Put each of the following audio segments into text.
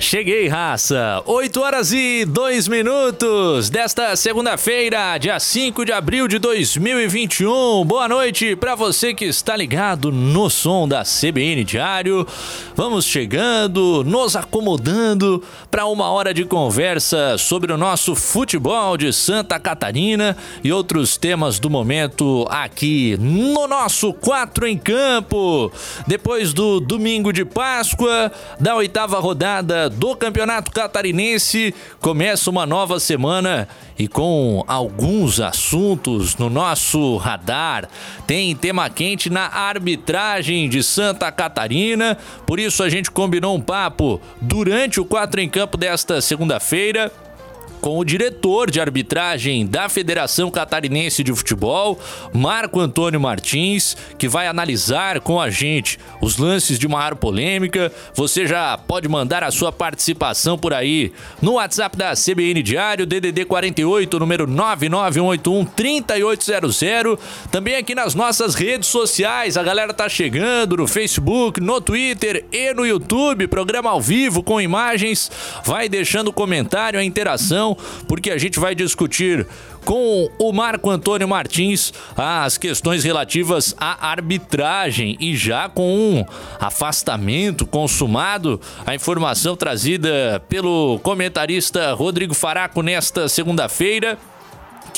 Cheguei, raça! 8 horas e 2 minutos desta segunda-feira, dia 5 de abril de 2021. Boa noite para você que está ligado no som da CBN Diário. Vamos chegando, nos acomodando para uma hora de conversa sobre o nosso futebol de Santa Catarina e outros temas do momento aqui no nosso 4 em Campo. Depois do domingo de Páscoa, da oitava rodada do Campeonato Catarinense. Começa uma nova semana e com alguns assuntos no nosso radar. Tem tema quente na arbitragem de Santa Catarina, por isso a gente combinou um papo durante o 4 em campo desta segunda-feira com o diretor de arbitragem da Federação Catarinense de Futebol, Marco Antônio Martins, que vai analisar com a gente os lances de maior polêmica. Você já pode mandar a sua participação por aí no WhatsApp da CBN Diário, DDD 48, número 99181 3800. Também aqui nas nossas redes sociais, a galera tá chegando no Facebook, no Twitter e no YouTube, programa ao vivo com imagens. Vai deixando comentário, a interação porque a gente vai discutir com o Marco Antônio Martins as questões relativas à arbitragem e já com um afastamento consumado, a informação trazida pelo comentarista Rodrigo Faraco nesta segunda-feira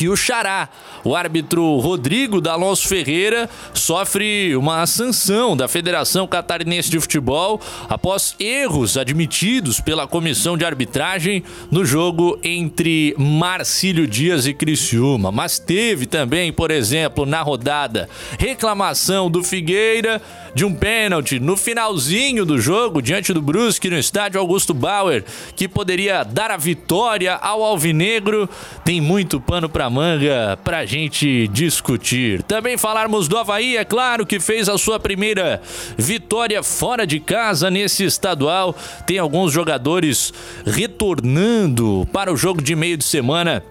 que o Xará, o árbitro Rodrigo D'Alonso Ferreira, sofre uma sanção da Federação Catarinense de Futebol após erros admitidos pela comissão de arbitragem no jogo entre Marcílio Dias e Criciúma. Mas teve também, por exemplo, na rodada, reclamação do Figueira de um pênalti no finalzinho do jogo diante do Brusque no estádio Augusto Bauer, que poderia dar a vitória ao Alvinegro. Tem muito pano para manga pra gente discutir. Também falarmos do Havaí, é claro, que fez a sua primeira vitória fora de casa nesse estadual. Tem alguns jogadores retornando para o jogo de meio de semana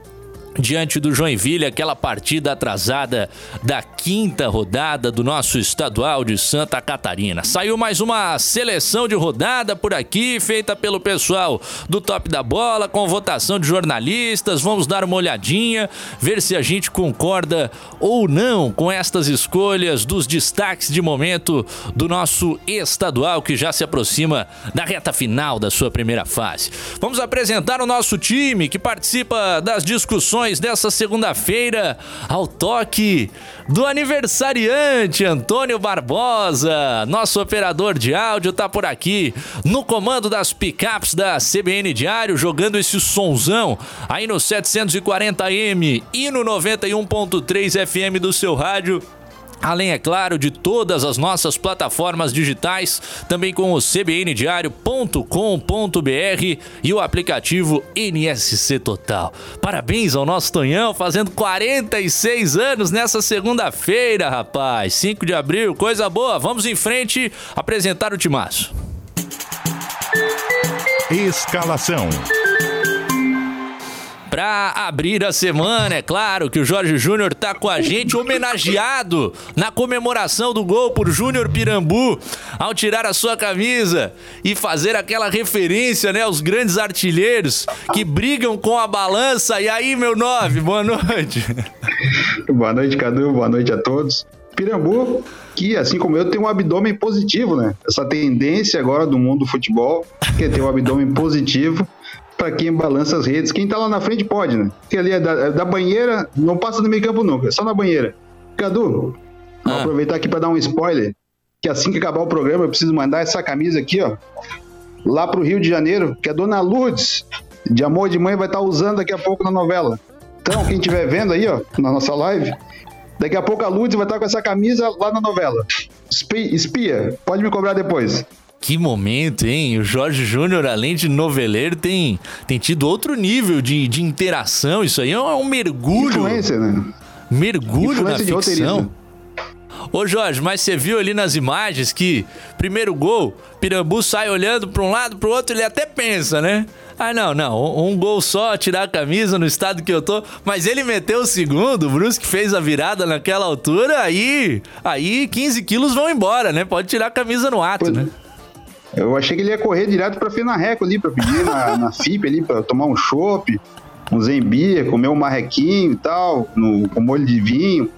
diante do Joinville, aquela partida atrasada da quinta rodada do nosso estadual de Santa Catarina. Saiu mais uma seleção de rodada por aqui, feita pelo pessoal do Top da Bola, com votação de jornalistas. Vamos dar uma olhadinha, ver se a gente concorda ou não com estas escolhas dos destaques de momento do nosso estadual, que já se aproxima da reta final da sua primeira fase. Vamos apresentar o nosso time que participa das discussões dessa segunda-feira ao toque do aniversariante Antônio Barbosa. Nosso operador de áudio tá por aqui no comando das picapes da CBN Diário, jogando esse sonzão aí no 740M e no 91.3 FM do seu rádio Além, é claro, de todas as nossas plataformas digitais, também com o cbndiario.com.br e o aplicativo NSC Total. Parabéns ao nosso Tonhão, fazendo 46 anos nessa segunda-feira, rapaz. 5 de abril, coisa boa. Vamos em frente apresentar o Timaço. Escalação. Para abrir a semana, é claro que o Jorge Júnior tá com a gente, homenageado na comemoração do gol por Júnior Pirambu, ao tirar a sua camisa e fazer aquela referência, né, aos grandes artilheiros que brigam com a balança. E aí, meu nove, boa noite. boa noite, Cadu, boa noite a todos. Pirambu, que assim como eu, tem um abdômen positivo, né? Essa tendência agora do mundo do futebol, que é ter um abdômen positivo para quem balança as redes. Quem tá lá na frente pode, né? Que ali é da, é da, banheira, não passa do meio campo nunca, é só na banheira. Cadu, ah. vou aproveitar aqui para dar um spoiler, que assim que acabar o programa eu preciso mandar essa camisa aqui, ó, lá pro Rio de Janeiro, que a dona Lourdes, de Amor de Mãe, vai estar tá usando daqui a pouco na novela. Então, quem estiver vendo aí, ó, na nossa live, daqui a pouco a Lourdes vai estar tá com essa camisa lá na novela. Espia, pode me cobrar depois. Que momento, hein? O Jorge Júnior, além de noveleiro, tem, tem tido outro nível de, de interação. Isso aí é um mergulho. Influência, né? Mergulho Influência na ficção. Ô Jorge, mas você viu ali nas imagens que primeiro gol, Pirambu sai olhando para um lado, para o outro, ele até pensa, né? Ah, não, não. Um, um, gol só, tirar a camisa no estado que eu tô. Mas ele meteu o segundo, o Brusque fez a virada naquela altura, aí. Aí 15 quilos vão embora, né? Pode tirar a camisa no ato, pois, né? Eu achei que ele ia correr direto pra Fenarreco ali, pra pedir na, na FIP ali, pra tomar um chopp, um zembia, comer um marrequinho e tal, no, com molho de vinho.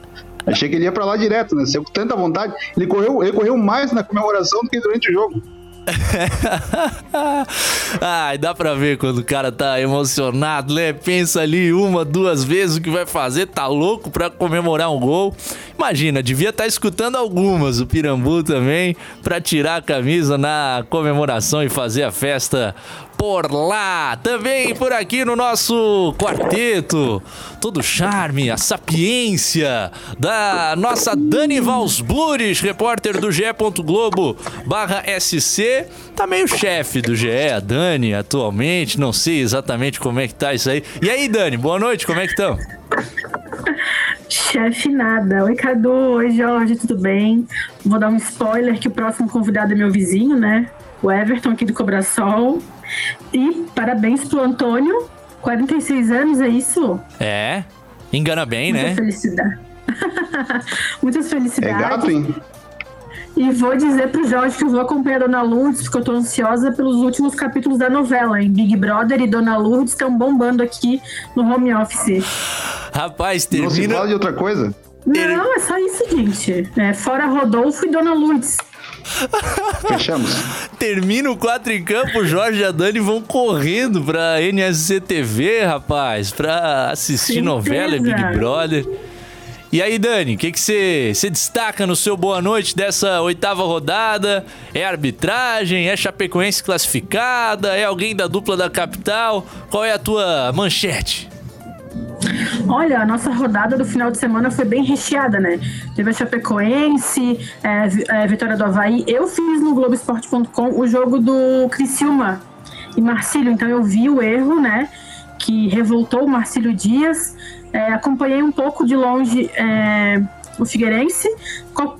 Achei que ele ia pra lá direto, né? Saiu com tanta vontade. Ele correu, ele correu mais na comemoração do que durante o jogo. Ai, dá pra ver quando o cara tá emocionado, né? Pensa ali uma, duas vezes o que vai fazer, tá louco pra comemorar um gol. Imagina, devia estar tá escutando algumas, o Pirambu também, pra tirar a camisa na comemoração e fazer a festa por lá. Também por aqui no nosso quarteto, todo o charme, a sapiência da nossa Dani Valsburis, repórter do GE. Globo barra SC. Tá meio chefe do GE, a Dani, atualmente. Não sei exatamente como é que tá isso aí. E aí, Dani, boa noite, como é que estão? Chefe nada. Oi, Cadu. Oi, Jorge, tudo bem? Vou dar um spoiler que o próximo convidado é meu vizinho, né? O Everton aqui do Cobrasol. E parabéns pro Antônio, 46 anos, é isso? É, engana bem, Muita né? Felicidade. Muitas felicidades. É gato, hein? E vou dizer pro Jorge que eu vou acompanhar a Dona Lourdes, porque eu tô ansiosa pelos últimos capítulos da novela, hein? Big Brother e Dona Lourdes estão bombando aqui no home office. Rapaz, termina... Não se fala de outra coisa? Não, é só isso, gente. É, fora Rodolfo e Dona Lourdes. Fechamos. Termina o 4 em campo, Jorge e a Dani vão correndo pra NSC TV, rapaz, pra assistir Certeza. novela Big Brother. E aí, Dani, o que você destaca no seu boa noite dessa oitava rodada? É arbitragem? É Chapecoense classificada? É alguém da dupla da capital? Qual é a tua manchete? Olha, a nossa rodada do final de semana foi bem recheada, né? Teve a Chapecoense, é, é, Vitória do Havaí. Eu fiz no Globoesporte.com o jogo do Criciúma e Marcílio, então eu vi o erro, né? Que revoltou o Marcílio Dias. É, acompanhei um pouco de longe é, o Figueirense.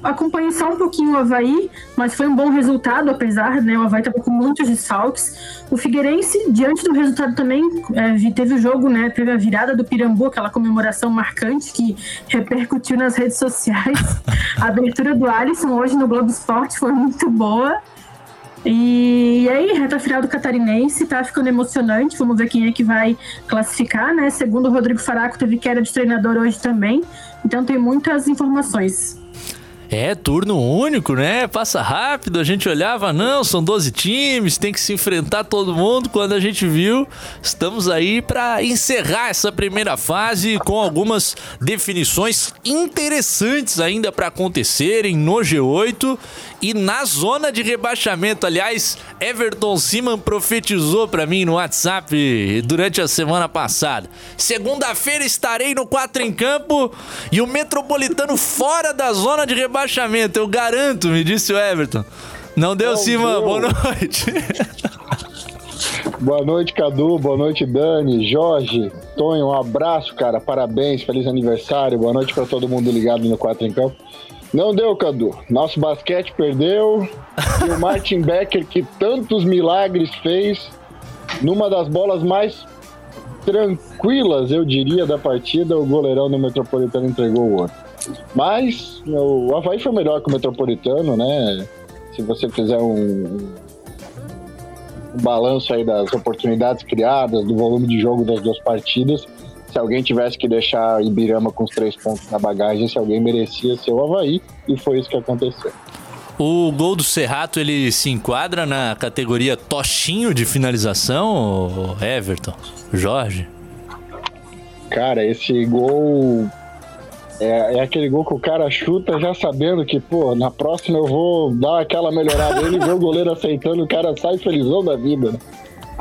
Acompanhei só um pouquinho o Havaí, mas foi um bom resultado, apesar, né? O Havaí estava com muitos desfalques. O Figueirense, diante do resultado também, é, teve o jogo, né? Teve a virada do Pirambu, aquela comemoração marcante que repercutiu nas redes sociais. a abertura do Alisson hoje no Globo Esporte foi muito boa. E, aí, reta final do Catarinense, tá ficando emocionante. Vamos ver quem é que vai classificar, né? Segundo o Rodrigo Faraco, teve queda de treinador hoje também. Então tem muitas informações. É, turno único, né? Passa rápido. A gente olhava, não, são 12 times, tem que se enfrentar todo mundo. Quando a gente viu, estamos aí para encerrar essa primeira fase com algumas definições interessantes ainda para acontecerem no G8 e na zona de rebaixamento. Aliás, Everton Siman profetizou para mim no WhatsApp durante a semana passada. Segunda-feira estarei no 4 em campo e o Metropolitano fora da zona de rebaixamento. Eu garanto, me disse o Everton. Não deu, Siman. Boa noite. Boa noite, Cadu. Boa noite, Dani, Jorge, Tonho. Um abraço, cara. Parabéns, feliz aniversário. Boa noite para todo mundo ligado no 4 em Campo. Não deu, Cadu. Nosso basquete perdeu. e o Martin Becker, que tantos milagres fez, numa das bolas mais tranquilas, eu diria, da partida, o goleirão do Metropolitano entregou o outro. Mas o Havaí foi melhor que o Metropolitano, né? Se você fizer um, um balanço aí das oportunidades criadas, do volume de jogo das duas partidas, se alguém tivesse que deixar Ibirama com os três pontos na bagagem, se alguém merecia ser o Havaí, e foi isso que aconteceu. O gol do Serrato, ele se enquadra na categoria tochinho de finalização, Everton? Jorge? Cara, esse gol é, é, aquele gol que o cara chuta já sabendo que, pô, na próxima eu vou dar aquela melhorada. Ele vê o goleiro aceitando, o cara sai felizão da vida, né?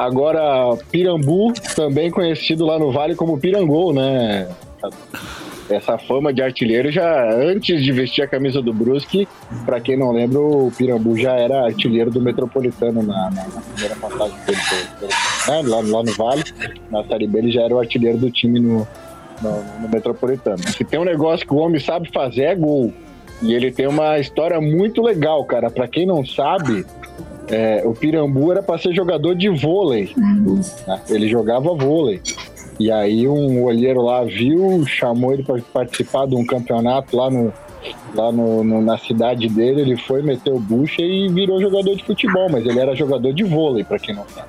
Agora, Pirambu, também conhecido lá no Vale como Pirangol, né? Essa fama de artilheiro já antes de vestir a camisa do Brusque, para quem não lembra, o Pirambu já era artilheiro do Metropolitano na, na, na primeira passagem dele, né? lá, lá, no Vale. Na Série B ele já era o artilheiro do time no, no, no Metropolitano. Se tem um negócio que o homem sabe fazer é gol. E ele tem uma história muito legal, cara. Para quem não sabe, é, o Pirambu era para ser jogador de vôlei. Né? Ele jogava vôlei. E aí um olheiro lá viu, chamou ele para participar de um campeonato lá, no, lá no, no, na cidade dele. Ele foi, meteu bucha e virou jogador de futebol, mas ele era jogador de vôlei, para quem não sabe.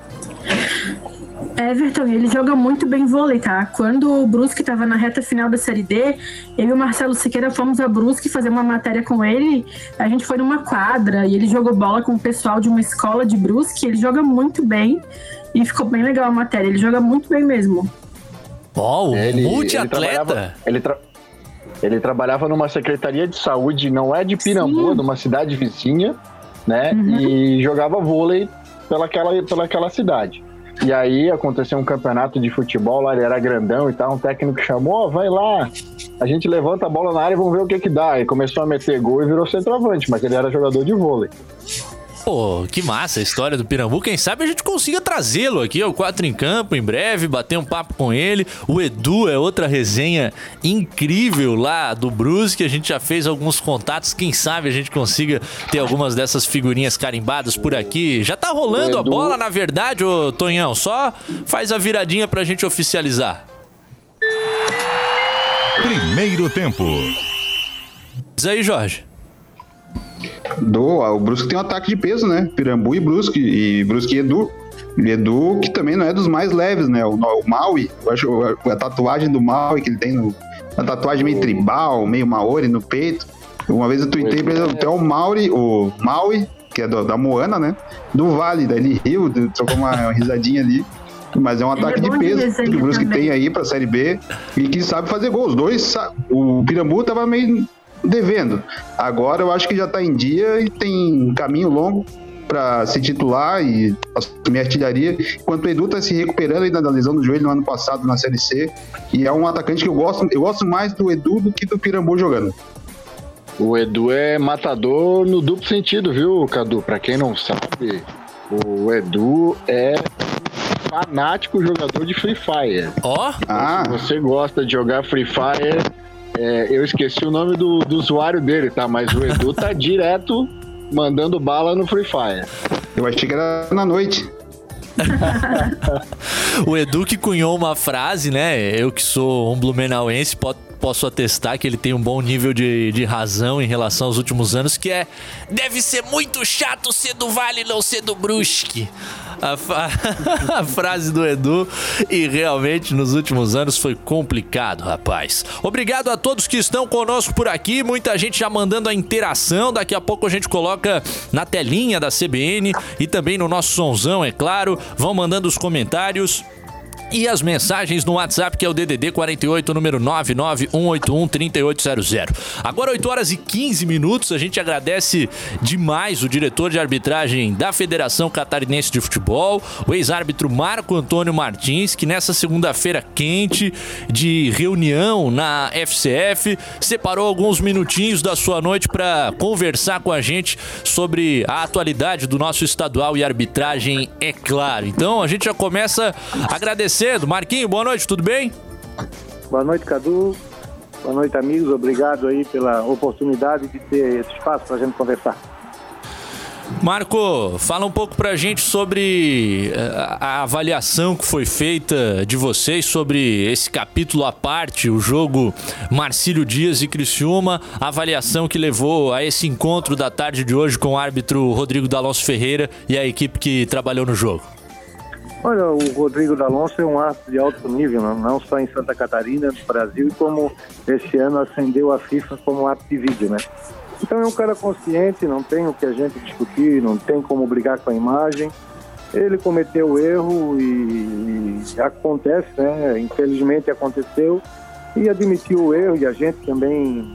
Everton, ele joga muito bem vôlei, tá? Quando o Brusque estava na reta final da Série D, eu e o Marcelo Siqueira fomos a Brusque fazer uma matéria com ele. A gente foi numa quadra e ele jogou bola com o pessoal de uma escola de Brusque. Ele joga muito bem e ficou bem legal a matéria. Ele joga muito bem mesmo. Oh, ele, multiatleta! Ele, tra ele, trabalhava numa secretaria de saúde, não é de Pirambu, numa cidade vizinha, né? Uhum. E jogava vôlei pelaquela, pelaquela cidade. E aí aconteceu um campeonato de futebol lá, ele era grandão e tal, um técnico chamou, oh, vai lá, a gente levanta a bola na área e vamos ver o que que dá. E começou a meter gol e virou centroavante, mas ele era jogador de vôlei. Pô, que massa a história do Pirambu. Quem sabe a gente consiga trazê-lo aqui ao Quatro em Campo em breve, bater um papo com ele. O Edu é outra resenha incrível lá do Brusque. A gente já fez alguns contatos. Quem sabe a gente consiga ter algumas dessas figurinhas carimbadas por aqui. Já tá rolando a bola, na verdade, ô Tonhão. Só faz a viradinha pra gente oficializar. Primeiro tempo. Diz aí, Jorge. Do, o Brusque tem um ataque de peso, né? Pirambu e Brusque. E Brusque e Edu. Edu, que também não é dos mais leves, né? O, o Maui, eu acho a, a tatuagem do Maui que ele tem no. Uma tatuagem meio tribal, meio Maori no peito. Uma vez eu tuitei pra ele até o Maui, o Maui, que é do, da Moana, né? Do Vale, daí ele riu, trocou uma risadinha ali. Mas é um ataque é de peso que o Brusque tem aí pra Série B e que sabe fazer gols. Os dois, o Pirambu tava meio devendo. Agora eu acho que já está em dia e tem um caminho longo para se titular e assumir artilharia, enquanto o Edu está se recuperando ainda da lesão do joelho no ano passado na Série C, e é um atacante que eu gosto, eu gosto mais do Edu do que do Pirambu jogando. O Edu é matador no duplo sentido, viu, Cadu? Para quem não sabe, o Edu é fanático jogador de Free Fire. Ó! Oh? Ah. Se você gosta de jogar Free Fire, é, eu esqueci o nome do, do usuário dele, tá? Mas o Edu tá direto mandando bala no Free Fire. Eu achei que era na noite. o Edu que cunhou uma frase, né? Eu que sou um blumenauense, posso atestar que ele tem um bom nível de, de razão em relação aos últimos anos, que é deve ser muito chato ser do Vale não ser do Brusque a, a frase do Edu e realmente nos últimos anos foi complicado, rapaz. Obrigado a todos que estão conosco por aqui, muita gente já mandando a interação, daqui a pouco a gente coloca na telinha da CBN e também no nosso sonzão, é claro. Vão mandando os comentários e as mensagens no WhatsApp que é o DDD 48 número 991813800. Agora 8 horas e 15 minutos, a gente agradece demais o diretor de arbitragem da Federação Catarinense de Futebol, o ex-árbitro Marco Antônio Martins, que nessa segunda-feira quente de reunião na FCF separou alguns minutinhos da sua noite para conversar com a gente sobre a atualidade do nosso estadual e arbitragem, é claro. Então a gente já começa agradecendo cedo. Marquinho, boa noite, tudo bem? Boa noite, Cadu. Boa noite, amigos. Obrigado aí pela oportunidade de ter esse espaço para a gente conversar. Marco, fala um pouco pra gente sobre eh, a avaliação que foi feita de vocês sobre esse capítulo à parte, o jogo Marcílio Dias e Criciúma, a avaliação que levou a esse encontro da tarde de hoje com o árbitro Rodrigo D'Alonso Ferreira e a equipe que trabalhou no jogo. Olha, o Rodrigo D'Alonso é um árbitro de alto nível, não só em Santa Catarina, no Brasil, e como esse ano ascendeu a FIFA como árbitro de vídeo, né? Então é um cara consciente, não tem o que a gente discutir, não tem como brigar com a imagem. Ele cometeu o erro e, e acontece, né? Infelizmente aconteceu e admitiu o erro e a gente também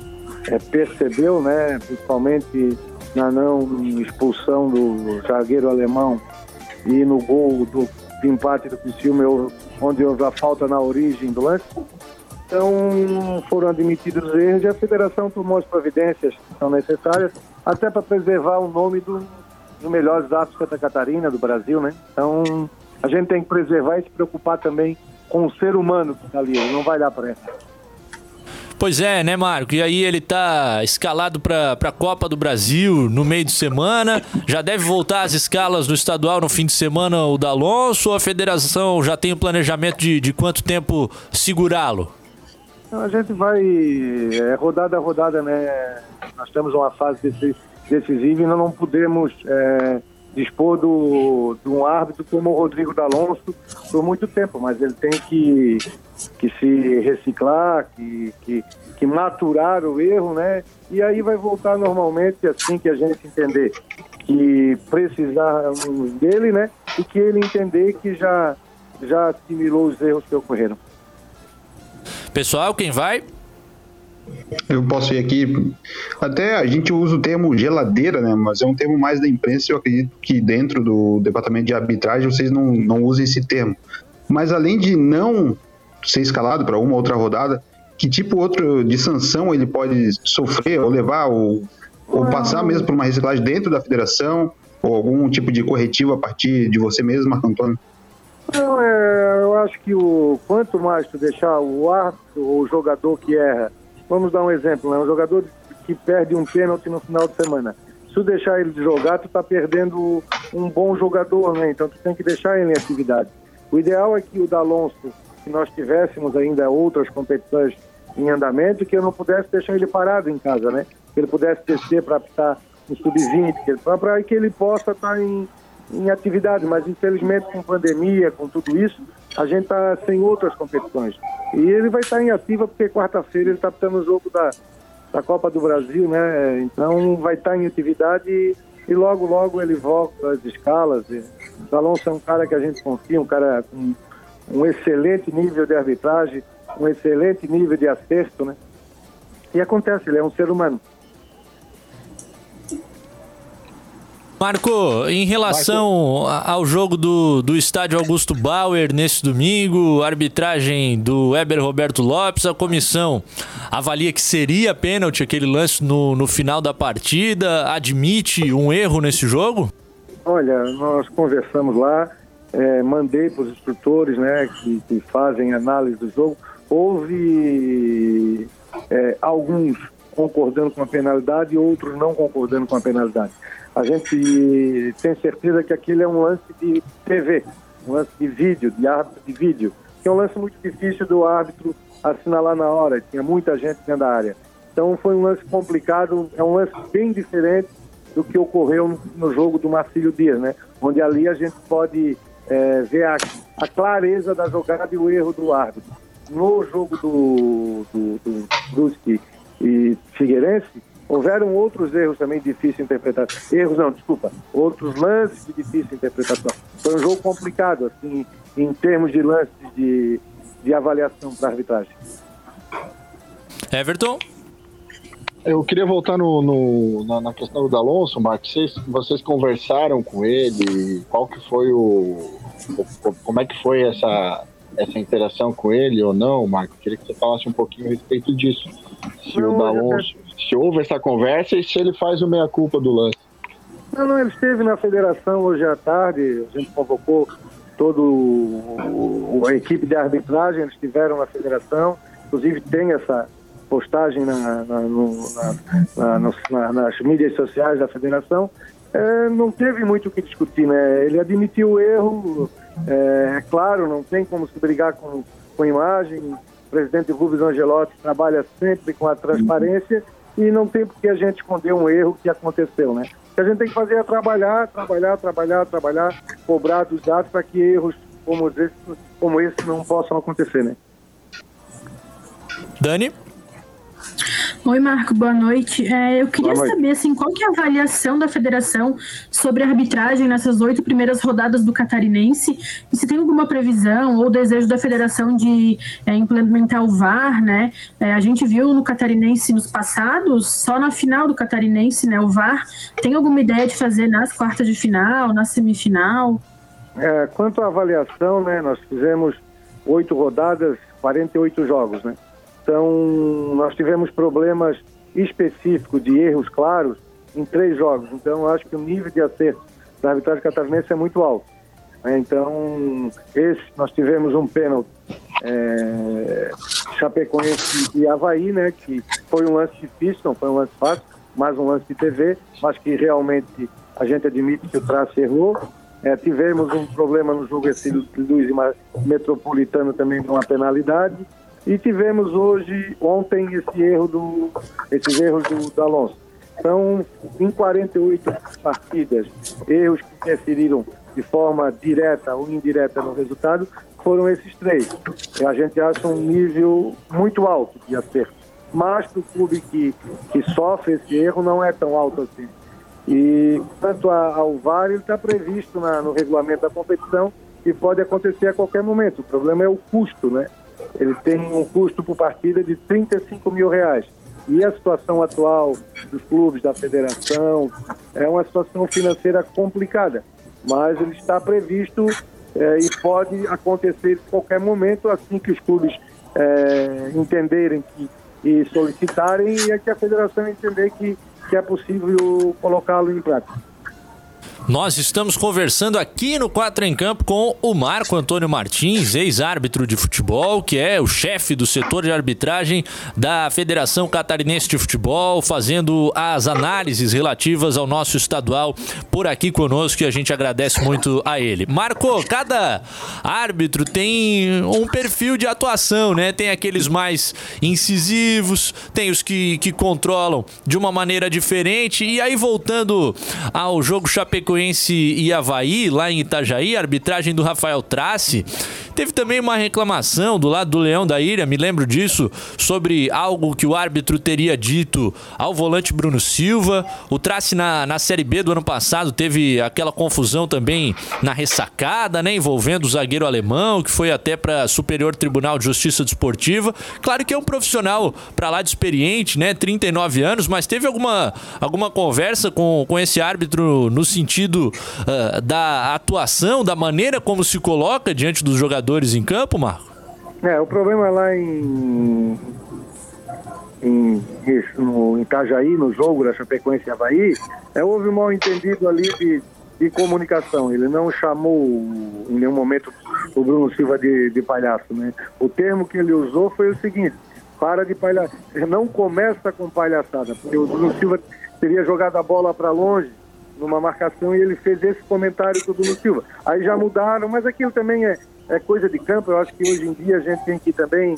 é, percebeu, né? Principalmente na não expulsão do zagueiro alemão e no gol do de empate do Criciúma, onde houve a falta na origem do lance. Então foram admitidos os erros e a federação tomou as providências que são necessárias, até para preservar o nome do, dos melhores atos Santa Catarina, do Brasil, né? Então a gente tem que preservar e se preocupar também com o ser humano que está ali, não vai dar pressa. Pois é, né, Marco? E aí ele tá escalado para a Copa do Brasil no meio de semana. Já deve voltar às escalas do estadual no fim de semana o D'Alonso ou a federação já tem o planejamento de, de quanto tempo segurá-lo? A gente vai é, rodada a rodada, né? Nós temos uma fase decisiva e nós não podemos é, dispor do, de um árbitro como o Rodrigo D'Alonso por muito tempo, mas ele tem que, que se reciclar, que, que, que maturar o erro, né? E aí vai voltar normalmente assim que a gente entender que precisamos dele, né? E que ele entender que já, já assimilou os erros que ocorreram. Pessoal, quem vai? Eu posso ir aqui. Até a gente usa o termo geladeira, né? Mas é um termo mais da imprensa. Eu acredito que dentro do departamento de arbitragem vocês não, não usem esse termo. Mas além de não ser escalado para uma outra rodada, que tipo outro de sanção ele pode sofrer ou levar ou, ou passar mesmo por uma reciclagem dentro da federação ou algum tipo de corretivo a partir de você mesmo, Marco Antônio? Não, é, eu acho que o quanto mais tu deixar o árbitro ou o jogador que erra Vamos dar um exemplo, né? Um jogador que perde um pênalti no final de semana. Se tu deixar ele de jogar, tu está perdendo um bom jogador, né? Então tu tem que deixar ele em atividade. O ideal é que o D'Alonso, que nós tivéssemos ainda outras competições em andamento, que eu não pudesse deixar ele parado em casa, né? Que ele pudesse descer para estar no sub-20, para que ele possa estar tá em, em atividade. Mas infelizmente com pandemia, com tudo isso, a gente está sem outras competições. E ele vai estar em ativa porque quarta-feira ele está tendo o jogo da, da Copa do Brasil, né? Então vai estar em atividade e, e logo, logo ele volta às escalas. O Alonso é um cara que a gente confia, um cara com um excelente nível de arbitragem, um excelente nível de acerto, né? E acontece, ele é um ser humano. Marco, em relação Marco. ao jogo do, do estádio Augusto Bauer nesse domingo, arbitragem do Weber Roberto Lopes, a comissão avalia que seria pênalti aquele lance no, no final da partida, admite um erro nesse jogo? Olha, nós conversamos lá, é, mandei para os instrutores né, que, que, fazem análise do jogo. Houve é, alguns concordando com a penalidade e outros não concordando com a penalidade a gente tem certeza que aquilo é um lance de TV, um lance de vídeo, de árbitro de vídeo, que é um lance muito difícil do árbitro assinalar na hora, tinha muita gente dentro da área. Então foi um lance complicado, é um lance bem diferente do que ocorreu no, jogo do Marcílio Dias, né? Onde ali a gente pode é, ver a, a, clareza da jogada e o erro do árbitro. No jogo do, do, do Brusque e Figueirense, Houveram outros erros também de difícil interpretação. Erros não, desculpa. Outros lances de difícil interpretação. Foi um jogo complicado, assim, em termos de lances de, de avaliação para arbitragem. Everton? Eu queria voltar no, no na, na, questão do Alonso, Marcos. Vocês, vocês conversaram com ele? Qual que foi o, o, Como é que foi essa, essa interação com ele ou não, Marco? Queria que você falasse um pouquinho a respeito disso. Se não, o D'Alonso se houve essa conversa e se ele faz o meia-culpa do lance. Não, não, ele esteve na federação hoje à tarde, a gente convocou toda a equipe de arbitragem, eles estiveram na federação, inclusive tem essa postagem na, na, no, na, nas mídias sociais da federação. É, não teve muito o que discutir, né? Ele admitiu o erro, é, é claro, não tem como se brigar com, com imagem. O presidente Rubens Angelotti trabalha sempre com a transparência e não tem por que a gente esconder um erro que aconteceu, né? O que a gente tem que fazer é trabalhar, trabalhar, trabalhar, trabalhar, cobrar dos dados para que erros como esse, como esse não possam acontecer, né? Dani? Oi, Marco, boa noite. É, eu queria saber assim, qual que é a avaliação da federação sobre a arbitragem nessas oito primeiras rodadas do Catarinense e se tem alguma previsão ou desejo da federação de é, implementar o VAR, né? É, a gente viu no Catarinense nos passados, só na final do Catarinense, né? O VAR tem alguma ideia de fazer nas quartas de final, na semifinal? É, quanto à avaliação, né? Nós fizemos oito rodadas, 48 jogos, né? Então, nós tivemos problemas específicos de erros claros em três jogos. Então, acho que o nível de acerto da arbitragem catarinense é muito alto. Então, esse, nós tivemos um pênalti é, Chapecoense e Havaí, né? Que foi um lance difícil, não foi um lance fácil, mais um lance de TV, mas que realmente a gente admite que o traço errou. É, tivemos um problema no jogo esse Luiz Metropolitano também com uma penalidade. E tivemos hoje, ontem, esse erro do, esses erros do, do Alonso. São em 48 partidas, erros que interferiram de forma direta ou indireta no resultado, foram esses três. A gente acha um nível muito alto de acerto. Mas para o clube que, que sofre esse erro não é tão alto assim. E quanto ao VAR, ele está previsto na, no regulamento da competição e pode acontecer a qualquer momento. O problema é o custo, né? Ele tem um custo por partida de 35 mil reais. E a situação atual dos clubes, da federação, é uma situação financeira complicada. Mas ele está previsto é, e pode acontecer em qualquer momento, assim que os clubes é, entenderem que, e solicitarem, e é que a federação entender que, que é possível colocá-lo em prática. Nós estamos conversando aqui no Quatro em Campo com o Marco Antônio Martins, ex-árbitro de futebol, que é o chefe do setor de arbitragem da Federação Catarinense de Futebol, fazendo as análises relativas ao nosso estadual por aqui conosco e a gente agradece muito a ele. Marco, cada árbitro tem um perfil de atuação, né? Tem aqueles mais incisivos, tem os que, que controlam de uma maneira diferente. E aí, voltando ao jogo Chapecoense Chapecoense e Havaí, lá em Itajaí, arbitragem do Rafael Trace. Teve também uma reclamação do lado do Leão da Ilha, me lembro disso, sobre algo que o árbitro teria dito ao volante Bruno Silva. O Trace na, na Série B do ano passado teve aquela confusão também na ressacada, né, envolvendo o zagueiro alemão, que foi até para Superior Tribunal de Justiça Desportiva. Claro que é um profissional para lá de experiente, né, 39 anos, mas teve alguma, alguma conversa com, com esse árbitro no sentido uh, da atuação, da maneira como se coloca diante dos jogadores em campo, Marco? É, o problema lá em, em, no Itajaí, no jogo da Chapecoense e Havaí, é, houve um mal entendido ali de, de comunicação. Ele não chamou em nenhum momento o Bruno Silva de, de palhaço, né? O termo que ele usou foi o seguinte, para de palhaçada, não começa com palhaçada, porque o Bruno Silva teria jogado a bola para longe numa marcação e ele fez esse comentário do Bruno Silva. Aí já mudaram, mas aquilo também é, é coisa de campo. Eu acho que hoje em dia a gente tem que também.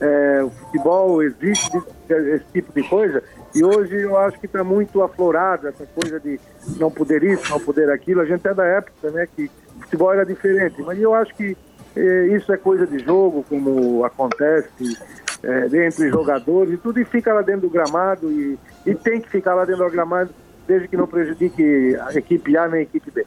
É, o futebol existe esse tipo de coisa e hoje eu acho que está muito aflorado essa coisa de não poder isso, não poder aquilo. A gente é da época, né, que o futebol era diferente, mas eu acho que é, isso é coisa de jogo, como acontece é, entre jogadores e tudo, e fica lá dentro do gramado e, e tem que ficar lá dentro do gramado desde que não prejudique a equipe A nem a equipe B.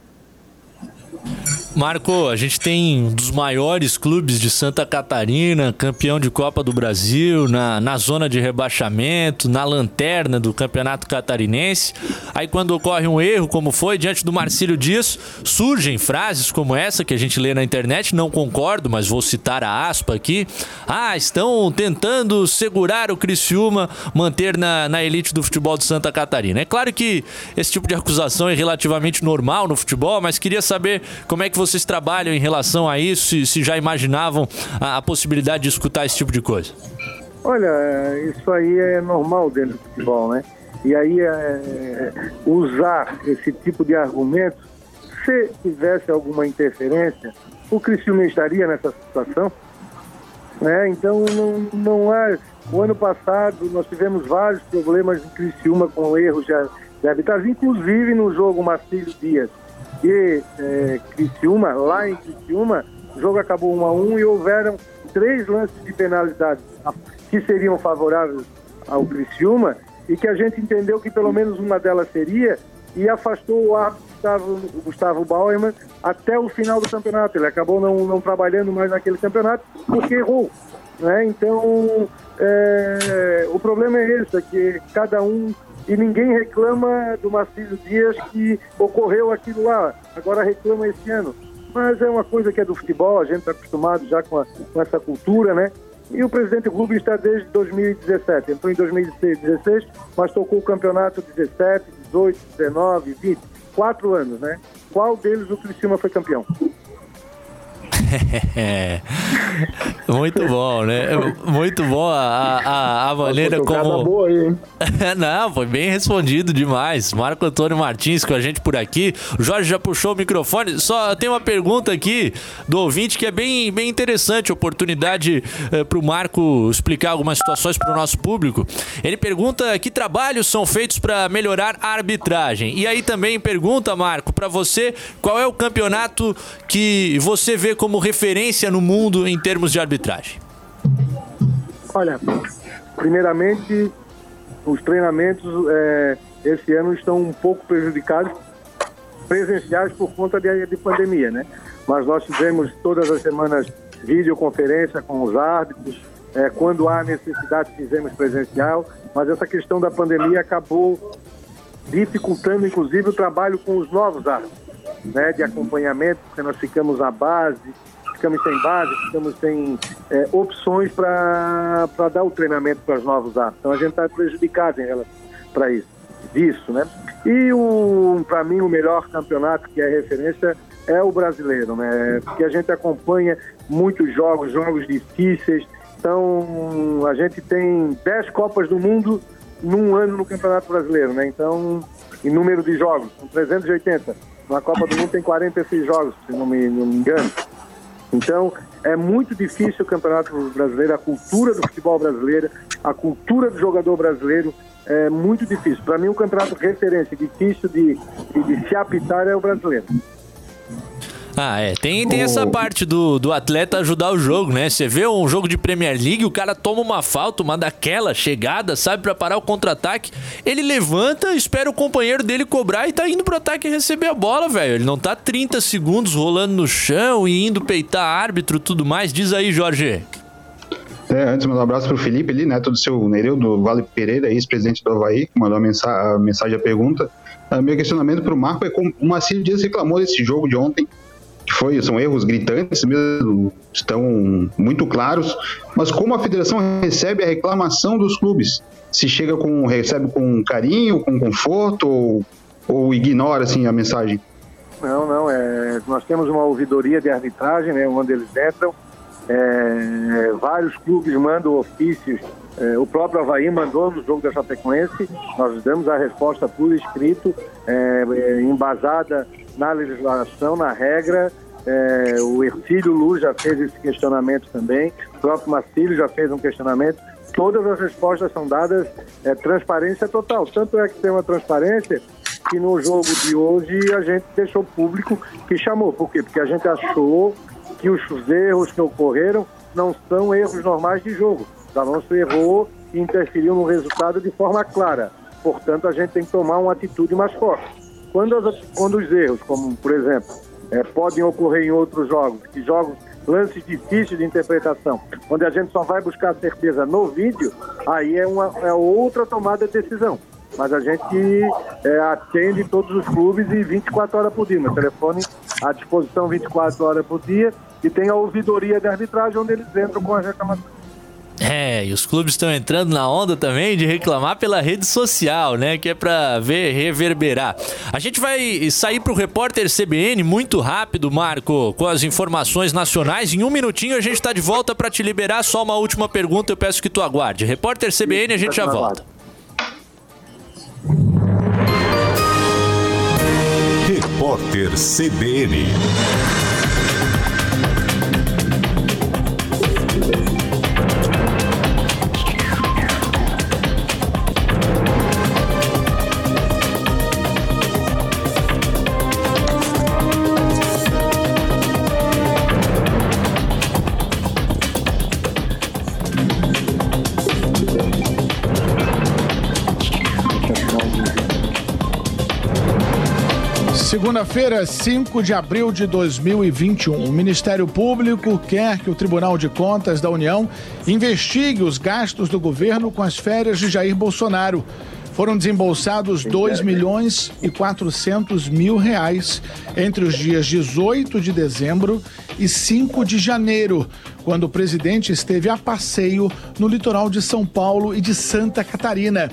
Marco, a gente tem um dos maiores clubes de Santa Catarina, campeão de Copa do Brasil, na, na zona de rebaixamento, na lanterna do Campeonato Catarinense. Aí, quando ocorre um erro, como foi diante do Marcílio Dias, surgem frases como essa que a gente lê na internet. Não concordo, mas vou citar a aspa aqui. Ah, estão tentando segurar o Criciúma, manter na, na elite do futebol de Santa Catarina. É claro que esse tipo de acusação é relativamente normal no futebol, mas queria saber como é que você vocês trabalham em relação a isso? Se, se já imaginavam a, a, possibilidade de escutar esse tipo de coisa? Olha, isso aí é normal dentro do futebol, né? E aí é, usar esse tipo de argumento, se tivesse alguma interferência, o Criciúma estaria nessa situação? Né? Então não, não há. O ano passado nós tivemos vários problemas em Criciúma com erros de, de arbitragem, inclusive no jogo Marcílio Dias e é, Criciúma, lá em Criciúma, o jogo acabou 1 a 1 e houveram três lances de penalidade que seriam favoráveis ao Criciúma e que a gente entendeu que pelo menos uma delas seria e afastou o árbitro Gustavo, Gustavo Bauerman até o final do campeonato. Ele acabou não, não trabalhando mais naquele campeonato porque errou. Né? Então, é, o problema é esse, é que cada um e ninguém reclama do Marcílio Dias que ocorreu aquilo lá, agora reclama esse ano. Mas é uma coisa que é do futebol, a gente está acostumado já com, a, com, essa cultura, né? E o presidente Rubio está desde 2017, entrou em 2016, mas tocou o campeonato 17, 18, 19, 20, quatro anos, né? Qual deles o Criciúma foi campeão? É. Muito bom, né? Muito bom a, a, a maneira como. Boa aí, hein? Não, foi bem respondido demais. Marco Antônio Martins com a gente por aqui. O Jorge já puxou o microfone. Só tem uma pergunta aqui do ouvinte que é bem, bem interessante. Oportunidade eh, para o Marco explicar algumas situações para o nosso público. Ele pergunta que trabalhos são feitos para melhorar a arbitragem. E aí também pergunta, Marco, para você qual é o campeonato que você vê como referência no mundo em termos de arbitragem. Olha, primeiramente, os treinamentos é, esse ano estão um pouco prejudicados, presenciais por conta de, de pandemia, né? Mas nós fizemos todas as semanas videoconferência com os árbitros, é, quando há necessidade fizemos presencial, mas essa questão da pandemia acabou dificultando inclusive o trabalho com os novos árbitros, né, de acompanhamento, porque nós ficamos à base, ficamos sem base, ficamos sem é, opções para dar o treinamento para os novos árbitros. Então a gente está prejudicado em relação para isso, disso, né? E para mim o melhor campeonato que é referência é o brasileiro, né? Porque a gente acompanha muitos jogos, jogos difíceis. Então a gente tem 10 Copas do Mundo num ano no Campeonato Brasileiro, né? Então, em número de jogos, são 380. Na Copa do Mundo tem 46 jogos, se não me, não me engano. Então, é muito difícil o Campeonato Brasileiro, a cultura do futebol brasileiro, a cultura do jogador brasileiro é muito difícil. Para mim, o campeonato referência difícil de, de, de se apitar é o brasileiro. Ah, é. Tem, tem essa parte do, do atleta ajudar o jogo, né? Você vê um jogo de Premier League, o cara toma uma falta, uma daquela chegada, sabe, para parar o contra-ataque. Ele levanta, espera o companheiro dele cobrar e tá indo pro ataque e receber a bola, velho. Ele não tá 30 segundos rolando no chão e indo peitar árbitro tudo mais. Diz aí, Jorge. É, antes, mandar um abraço pro Felipe ali, neto do seu Nereu, do Vale Pereira, ex-presidente do Havaí, que mandou a mensagem, a mensagem, a pergunta. Uh, meu questionamento pro Marco é como o Marcelo Dias reclamou desse jogo de ontem, foi, são erros gritantes mesmo, estão muito claros, mas como a federação recebe a reclamação dos clubes? Se chega com, recebe com carinho, com conforto, ou, ou ignora assim a mensagem? Não, não, é, nós temos uma ouvidoria de arbitragem, né, onde eles entram, é, vários clubes mandam ofícios, é, o próprio Havaí mandou no jogo da Chapecoense, nós damos a resposta por escrito, é, é embasada na legislação, na regra. É, o Ercílio Luz já fez esse questionamento também, o próprio Marcílio já fez um questionamento. Todas as respostas são dadas é, transparência total. Tanto é que tem uma transparência que no jogo de hoje a gente deixou público que chamou. Por quê? Porque a gente achou que os erros que ocorreram não são erros normais de jogo. O Alonso errou e interferiu no resultado de forma clara. Portanto, a gente tem que tomar uma atitude mais forte. Quando, as, quando os erros, como por exemplo, é, podem ocorrer em outros jogos, que jogos, lances difíceis de interpretação, onde a gente só vai buscar certeza no vídeo, aí é, uma, é outra tomada de decisão. Mas a gente é, atende todos os clubes e 24 horas por dia. Meu telefone à disposição 24 horas por dia e tem a ouvidoria de arbitragem onde eles entram com as reclamações. É, e os clubes estão entrando na onda também de reclamar pela rede social, né? Que é pra ver reverberar. A gente vai sair pro repórter CBN muito rápido, Marco, com as informações nacionais. Em um minutinho a gente tá de volta para te liberar. Só uma última pergunta, eu peço que tu aguarde. Repórter CBN, a gente já volta. Repórter CBN. Segunda-feira, 5 de abril de 2021. O Ministério Público quer que o Tribunal de Contas da União investigue os gastos do governo com as férias de Jair Bolsonaro. Foram desembolsados 2 milhões e 400 mil reais entre os dias 18 de dezembro e 5 de janeiro, quando o presidente esteve a passeio no litoral de São Paulo e de Santa Catarina.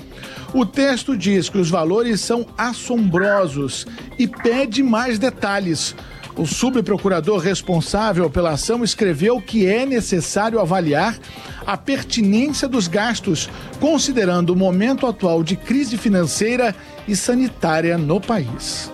O texto diz que os valores são assombrosos e pede mais detalhes. O subprocurador responsável pela ação escreveu que é necessário avaliar a pertinência dos gastos, considerando o momento atual de crise financeira e sanitária no país.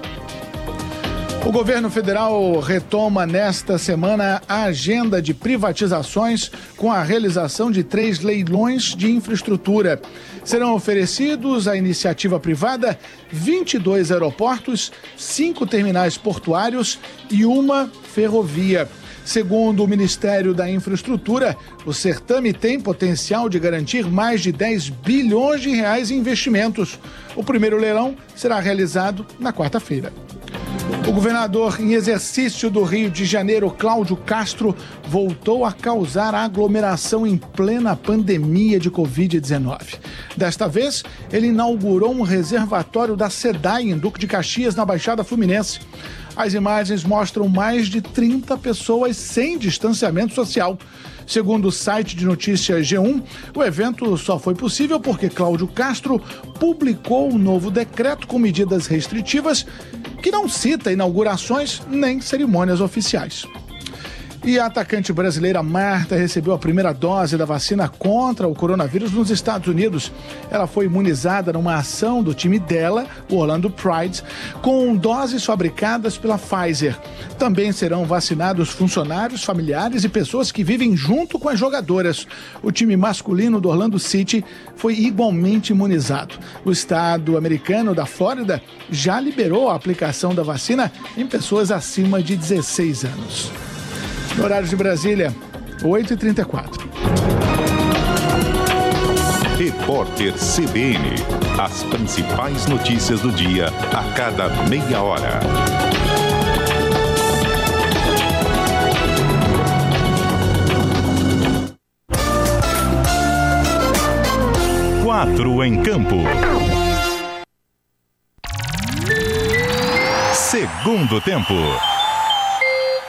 O governo federal retoma nesta semana a agenda de privatizações com a realização de três leilões de infraestrutura. Serão oferecidos à iniciativa privada 22 aeroportos, cinco terminais portuários e uma ferrovia. Segundo o Ministério da Infraestrutura, o certame tem potencial de garantir mais de 10 bilhões de reais em investimentos. O primeiro leilão será realizado na quarta-feira. O governador em exercício do Rio de Janeiro, Cláudio Castro, voltou a causar aglomeração em plena pandemia de Covid-19. Desta vez, ele inaugurou um reservatório da SEDAI em Duque de Caxias, na Baixada Fluminense. As imagens mostram mais de 30 pessoas sem distanciamento social. Segundo o site de notícias G1, o evento só foi possível porque Cláudio Castro publicou um novo decreto com medidas restritivas que não cita inaugurações nem cerimônias oficiais. E a atacante brasileira Marta recebeu a primeira dose da vacina contra o coronavírus nos Estados Unidos. Ela foi imunizada numa ação do time dela, o Orlando Pride, com doses fabricadas pela Pfizer. Também serão vacinados funcionários, familiares e pessoas que vivem junto com as jogadoras. O time masculino do Orlando City foi igualmente imunizado. O estado americano da Flórida já liberou a aplicação da vacina em pessoas acima de 16 anos. No horário de Brasília, 8h34. Repórter CBN. As principais notícias do dia a cada meia hora. Quatro em campo. Segundo tempo.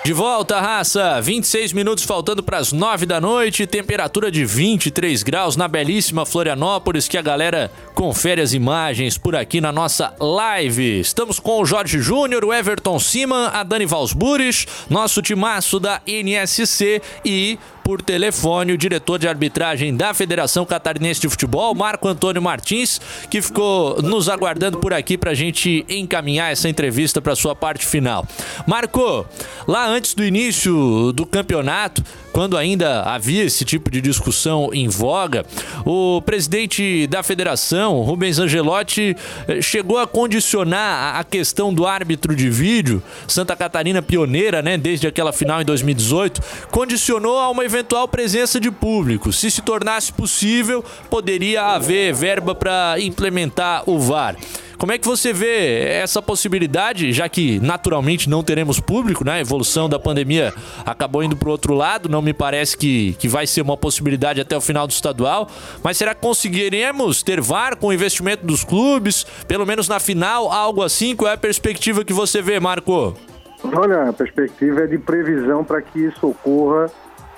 De volta, raça. 26 minutos faltando para as 9 da noite. Temperatura de 23 graus na belíssima Florianópolis, que a galera confere as imagens por aqui na nossa live. Estamos com o Jorge Júnior, o Everton Siman, a Dani Valsburis, nosso timaço da NSC e por telefone o diretor de arbitragem da Federação Catarinense de Futebol, Marco Antônio Martins, que ficou nos aguardando por aqui para a gente encaminhar essa entrevista para sua parte final. Marco, lá antes do início do campeonato, quando ainda havia esse tipo de discussão em voga, o presidente da federação, Rubens Angelotti, eh, chegou a condicionar a questão do árbitro de vídeo, Santa Catarina pioneira, né, desde aquela final em 2018, condicionou a uma eventual presença de público. Se se tornasse possível, poderia haver verba para implementar o VAR. Como é que você vê essa possibilidade, já que naturalmente não teremos público, né? A evolução da pandemia acabou indo para o outro lado, não me parece que, que vai ser uma possibilidade até o final do estadual. Mas será que conseguiremos ter VAR com o investimento dos clubes, pelo menos na final, algo assim? Qual é a perspectiva que você vê, Marco? Olha, a perspectiva é de previsão para que isso ocorra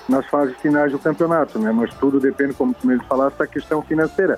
nas fases finais do campeonato, né? Mas tudo depende, como tu mesmo falaste, da questão financeira.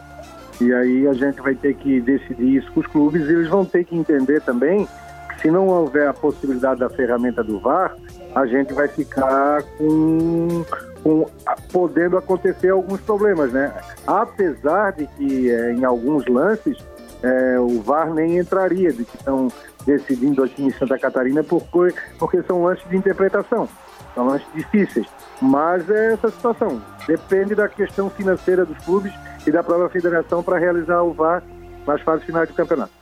E aí a gente vai ter que decidir isso com os clubes e eles vão ter que entender também que se não houver a possibilidade da ferramenta do VAR, a gente vai ficar com, com podendo acontecer alguns problemas, né? Apesar de que é, em alguns lances é, o VAR nem entraria, de que estão decidindo aqui em Santa Catarina porque, porque são lances de interpretação, são lances difíceis. Mas é essa situação. Depende da questão financeira dos clubes e da própria federação para realizar o VAR nas fases finais do campeonato.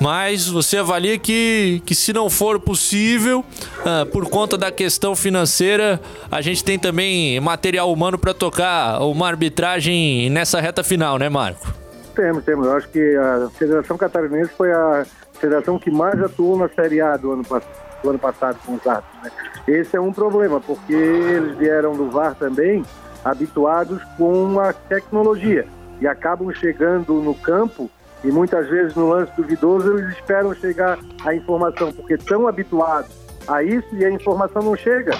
Mas você avalia que, que se não for possível, uh, por conta da questão financeira, a gente tem também material humano para tocar uma arbitragem nessa reta final, né, Marco? Temos, temos. Eu acho que a Federação Catarinense foi a federação que mais atuou na Série A do ano, do ano passado com os árbitros. Né? Esse é um problema, porque eles vieram do VAR também habituados com a tecnologia e acabam chegando no campo e muitas vezes no lance duvidoso eles esperam chegar a informação porque estão habituados a isso e a informação não chega.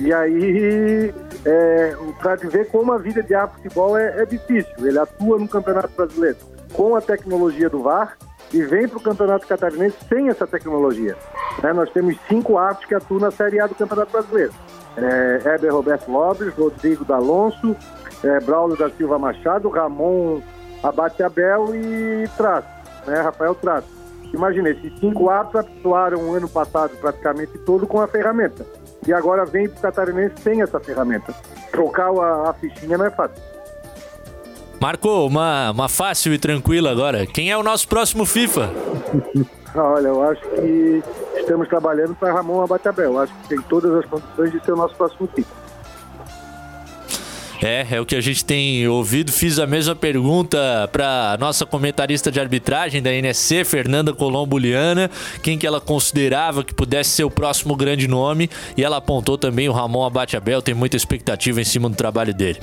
E aí, é, para ver como a vida de árbitro futebol é, é difícil. Ele atua no Campeonato Brasileiro com a tecnologia do VAR e vem para o Campeonato Catarinense sem essa tecnologia. Né? Nós temos cinco árbitros que atuam na Série A do Campeonato Brasileiro. É, Heber Roberto Lopes, Rodrigo D'Alonso, é, Braulio da Silva Machado, Ramon Abate Abel e Traço, né? Rafael Traço. Imagina, esses cinco árbitros atuaram o ano passado praticamente todo com a ferramenta. E agora vem para o Catarinense sem essa ferramenta. Trocar a, a fichinha não é fácil. Marco, uma, uma fácil e tranquila agora. Quem é o nosso próximo FIFA? Olha, eu acho que estamos trabalhando para Ramon Abatabel. Acho que tem todas as condições de ser o nosso próximo FIFA. É, é o que a gente tem ouvido. Fiz a mesma pergunta para nossa comentarista de arbitragem da NSC, Fernanda Colombuliana, quem que ela considerava que pudesse ser o próximo grande nome, e ela apontou também o Ramon Abate Abel, tem muita expectativa em cima do trabalho dele.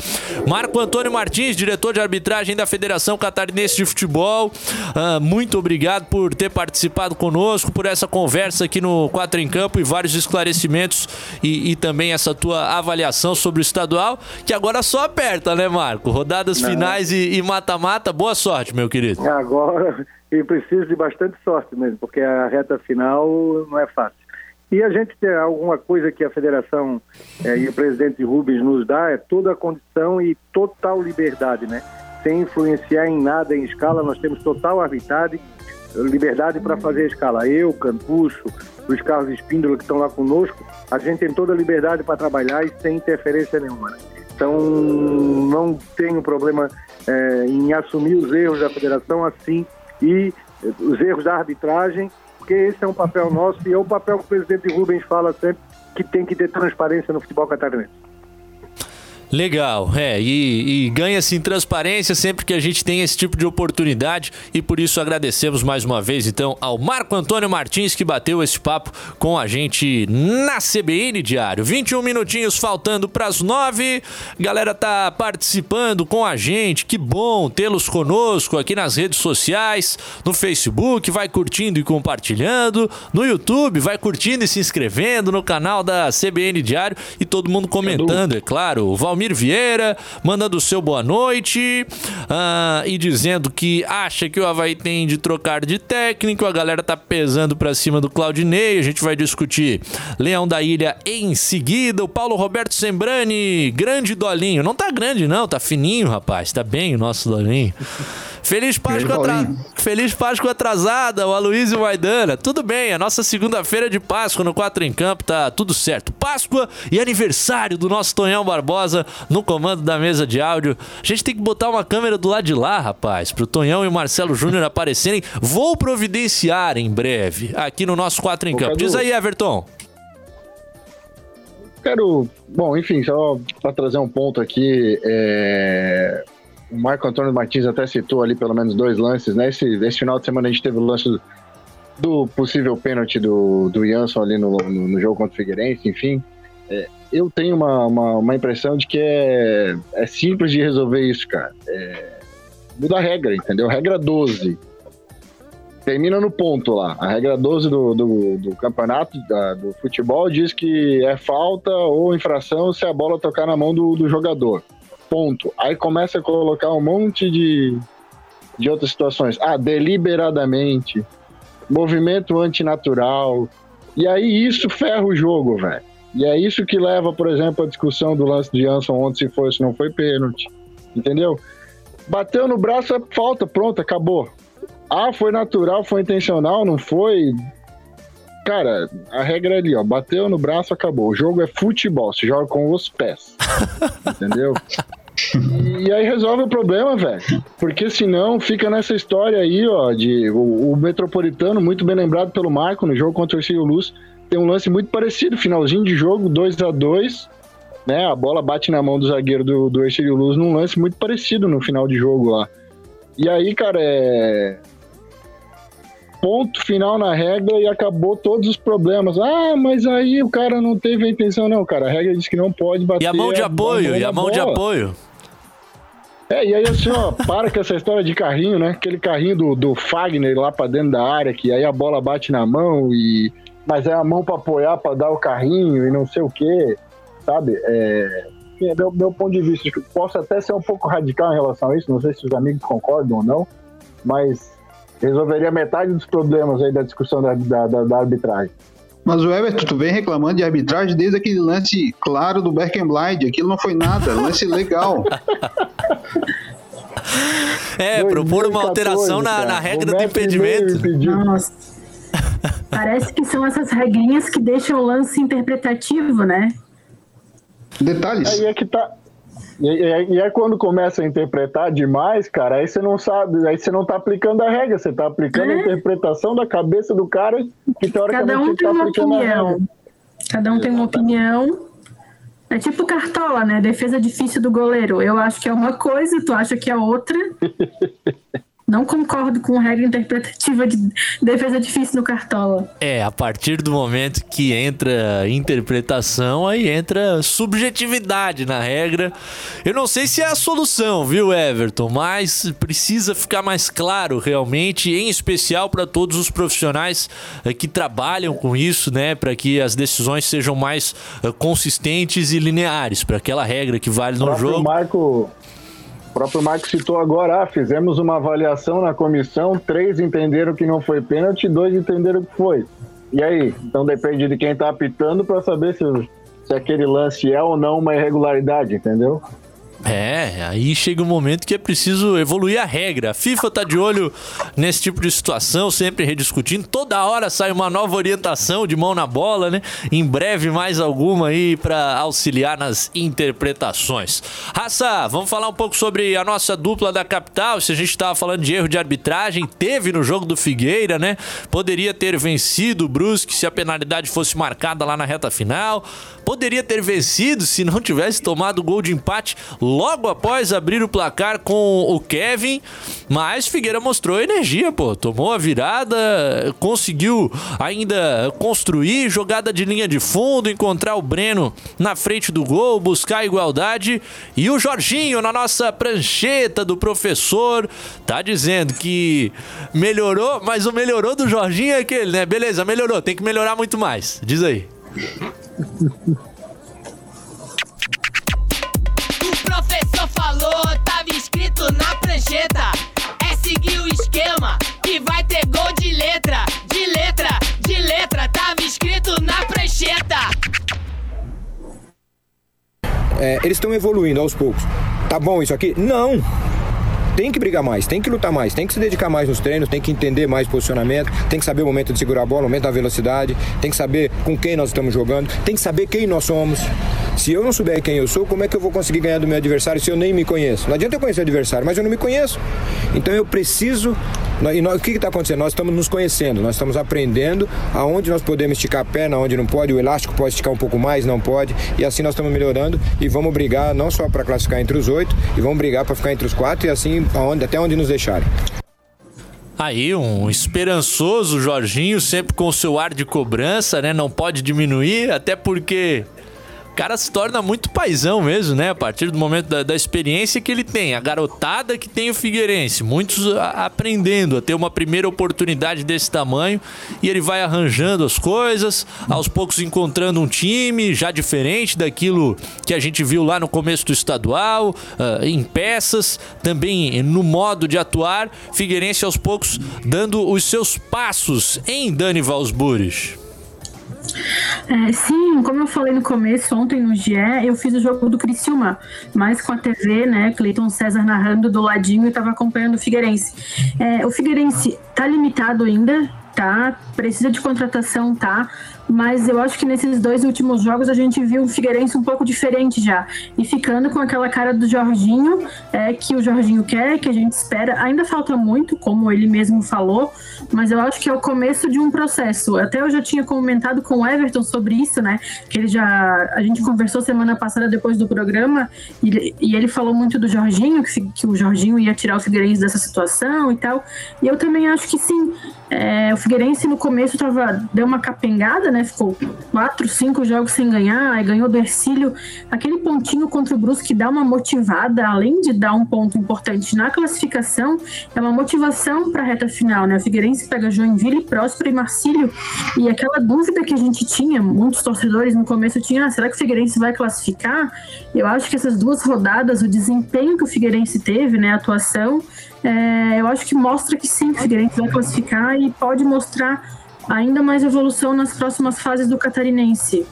Marco Antônio Martins, diretor de arbitragem da Federação Catarinense de Futebol, uh, muito obrigado por ter participado conosco, por essa conversa aqui no Quatro em Campo e vários esclarecimentos e, e também essa tua avaliação sobre o estadual, que agora só aperta, né, Marco? Rodadas Não. finais e mata-mata. Boa sorte, meu querido. Agora, eu preciso de bastante sorte mesmo, porque a reta final não é fácil. E a gente tem alguma coisa que a federação é, e o presidente Rubens nos dá é toda a condição e total liberdade, né? Sem influenciar em nada em escala, nós temos total arbitragem, liberdade para fazer a escala. Eu, Cantucho, os Carlos Espíndola que estão lá conosco, a gente tem toda a liberdade para trabalhar e sem interferência nenhuma. Né? Então, não tenho problema é, em assumir os erros da federação assim e os erros da arbitragem, porque esse é um papel nosso e é o papel que o presidente Rubens fala sempre que tem que ter transparência no futebol catarinense. Legal, é, e, e ganha-se em transparência sempre que a gente tem esse tipo de oportunidade e por isso agradecemos mais uma vez então ao Marco Antônio Martins que bateu esse papo com a gente na CBN Diário. 21 minutinhos faltando para as 9. Galera tá participando com a gente, que bom tê-los conosco aqui nas redes sociais, no Facebook, vai curtindo e compartilhando, no YouTube, vai curtindo e se inscrevendo no canal da CBN Diário e todo mundo comentando, é claro. O Valmir Vieira, mandando o seu boa noite uh, e dizendo que acha que o Havaí tem de trocar de técnico. A galera tá pesando pra cima do Claudinei. A gente vai discutir Leão da Ilha em seguida. O Paulo Roberto Sembrani, grande dolinho. Não tá grande, não, tá fininho, rapaz. Tá bem o nosso dolinho. Feliz Páscoa, atra... Feliz Páscoa atrasada, o Aloysio Maidana. Tudo bem, a nossa segunda-feira de Páscoa no 4 em Campo tá tudo certo. Páscoa e aniversário do nosso Tonhão Barbosa no comando da mesa de áudio. A gente tem que botar uma câmera do lado de lá, rapaz, pro Tonhão e o Marcelo Júnior aparecerem. Vou providenciar em breve aqui no nosso 4 em Campo. Diz aí, Everton. Quero, bom, enfim, só para trazer um ponto aqui, é o Marco Antônio Martins até citou ali pelo menos dois lances, né? Esse, esse final de semana a gente teve o lance do, do possível pênalti do, do Jansson ali no, no, no jogo contra o Figueirense, enfim. É, eu tenho uma, uma, uma, impressão de que é, é simples de resolver isso, cara. É, muda a regra, entendeu? Regra 12. Termina no ponto lá. A regra 12 do, do, do campeonato da, do futebol diz que é falta ou infração se a bola tocar na mão do, do jogador. Ponto. Aí começa a colocar um monte de, de outras situações. Ah, deliberadamente, movimento antinatural. E aí isso ferra o jogo, velho. E é isso que leva, por exemplo, a discussão do lance de Anson ontem se foi, se não foi pênalti. Entendeu? Bateu no braço, é falta, pronto, acabou. Ah, foi natural, foi intencional, não foi. Cara, a regra é ali, ó. Bateu no braço, acabou. O jogo é futebol, se joga com os pés. entendeu? E aí resolve o problema, velho. Porque senão fica nessa história aí, ó, de o, o, Metropolitano, muito bem lembrado pelo Marco no jogo contra o Ercílio Luz, tem um lance muito parecido, finalzinho de jogo, 2 a 2 né? A bola bate na mão do zagueiro do, do Ercílio Luz num lance muito parecido no final de jogo lá. E aí, cara, é ponto final na regra e acabou todos os problemas. Ah, mas aí o cara não teve a intenção, não, cara. A regra diz que não pode bater. E a mão de apoio, e a mão bola. de apoio. É, e aí assim, ó, para com essa história de carrinho, né? Aquele carrinho do, do Fagner lá pra dentro da área, que aí a bola bate na mão e. Mas é a mão para apoiar, para dar o carrinho e não sei o quê, sabe? É, enfim, é meu, meu ponto de vista. Posso até ser um pouco radical em relação a isso, não sei se os amigos concordam ou não, mas Resolveria metade dos problemas aí da discussão da, da, da, da arbitragem. Mas o Everton, tu vem reclamando de arbitragem desde aquele lance claro do Berkenblind. Aquilo não foi nada, lance legal. É, propor uma alteração na, na regra do impedimento. Nossa. Parece que são essas regrinhas que deixam o lance interpretativo, né? Detalhes. Aí é que tá. E, e, e é quando começa a interpretar demais, cara, aí você não sabe, aí você não tá aplicando a regra, você tá aplicando a É. interpretação da cabeça do cara que teoricamente Cada um ele tem tá uma a opinião. Cada um tem uma opinião. É tipo cartola, né? Defesa difícil do goleiro. Eu acho que é uma coisa, tu acha que é outra. Não concordo com regra interpretativa de defesa difícil no cartola. É, a partir do momento que entra interpretação, aí entra subjetividade na regra. Eu não sei se é a solução, viu, Everton? Mas precisa ficar mais claro realmente, em especial para todos os profissionais eh, que trabalham com isso, né? Para que as decisões sejam mais eh, consistentes e lineares, para aquela regra que vale no jogo. Marco, o próprio Marco citou agora, ah, fizemos uma avaliação na comissão, três entenderam que não foi pênalti, dois entenderam que foi. E aí? Então depende de quem tá apitando para saber se, se aquele lance é ou não uma irregularidade, entendeu? É, aí chega um momento que é preciso evoluir a regra. A FIFA tá de olho nesse tipo de situação, sempre rediscutindo. Toda hora sai uma nova orientação de mão na bola, né? Em breve mais alguma aí para auxiliar nas interpretações. Raça, vamos falar um pouco sobre a nossa dupla da capital. Se a gente tava falando de erro de arbitragem, teve no jogo do Figueira, né? Poderia ter vencido o Brusque se a penalidade fosse marcada lá na reta final. Poderia ter vencido se não tivesse tomado o gol de empate logo após abrir o placar com o Kevin. Mas Figueira mostrou energia, pô. Tomou a virada, conseguiu ainda construir jogada de linha de fundo, encontrar o Breno na frente do gol, buscar a igualdade. E o Jorginho na nossa prancheta do professor tá dizendo que melhorou, mas o melhorou do Jorginho é aquele, né? Beleza, melhorou, tem que melhorar muito mais. Diz aí. prancheta. É seguir o esquema que vai ter gol de letra, de letra, de letra. Tava escrito na prancheta. É, eles estão evoluindo aos poucos. Tá bom isso aqui? Não! Tem que brigar mais, tem que lutar mais, tem que se dedicar mais nos treinos, tem que entender mais posicionamento, tem que saber o momento de segurar a bola, o momento da velocidade, tem que saber com quem nós estamos jogando, tem que saber quem nós somos. Se eu não souber quem eu sou, como é que eu vou conseguir ganhar do meu adversário se eu nem me conheço? Não adianta eu conhecer o adversário, mas eu não me conheço. Então eu preciso. E nós, o que está acontecendo? Nós estamos nos conhecendo, nós estamos aprendendo aonde nós podemos esticar a perna, aonde não pode, o elástico pode esticar um pouco mais, não pode, e assim nós estamos melhorando e vamos brigar não só para classificar entre os oito, e vamos brigar para ficar entre os quatro e assim aonde, até onde nos deixarem. Aí, um esperançoso Jorginho, sempre com seu ar de cobrança, né? Não pode diminuir, até porque o cara se torna muito paizão mesmo, né? A partir do momento da, da experiência que ele tem. A garotada que tem o Figueirense. Muitos a- aprendendo a ter uma primeira oportunidade desse tamanho. E ele vai arranjando as coisas, aos poucos encontrando um time já diferente daquilo que a gente viu lá no começo do estadual, ah, em peças, também no modo de atuar. Figueirense aos poucos dando os seus passos em Dani Valsburis. É, sim, como eu falei no começo, ontem no GE, eu fiz o jogo do Criciúma, mas com a TV, né, Cleiton César narrando do ladinho e tava acompanhando o Figueirense. É, o Figueirense tá limitado ainda, tá? Precisa de contratação, tá? Mas eu acho que nesses dois últimos jogos a gente viu o Figueirense um pouco diferente já. E ficando com aquela cara do Jorginho, é, que o Jorginho quer, que a gente espera. Ainda falta muito, como ele mesmo falou, mas eu acho que é o começo de um processo. Até eu já tinha comentado com o Everton sobre isso, né? Que ele já. A gente conversou semana passada depois do programa, e, e ele falou muito do Jorginho, que, que o Jorginho ia tirar o Figueirense dessa situação e tal. E eu também acho que sim. É, o Figueirense no começo tava, deu uma capengada, né? Ficou quatro, cinco jogos sem ganhar, aí ganhou do Ercílio. Aquele pontinho contra o Brusque dá uma motivada, além de dar um ponto importante na classificação, é uma motivação para a reta final, né? O Figueirense pega Joinville, Próspero e Marcílio. E aquela dúvida que a gente tinha, muitos torcedores no começo tinham, ah, será que o Figueirense vai classificar? Eu acho que essas duas rodadas, o desempenho que o Figueirense teve, né, a atuação, é, eu acho que mostra que sim, o Figueirense vai classificar e pode mostrar ainda mais evolução nas próximas fases do catarinense.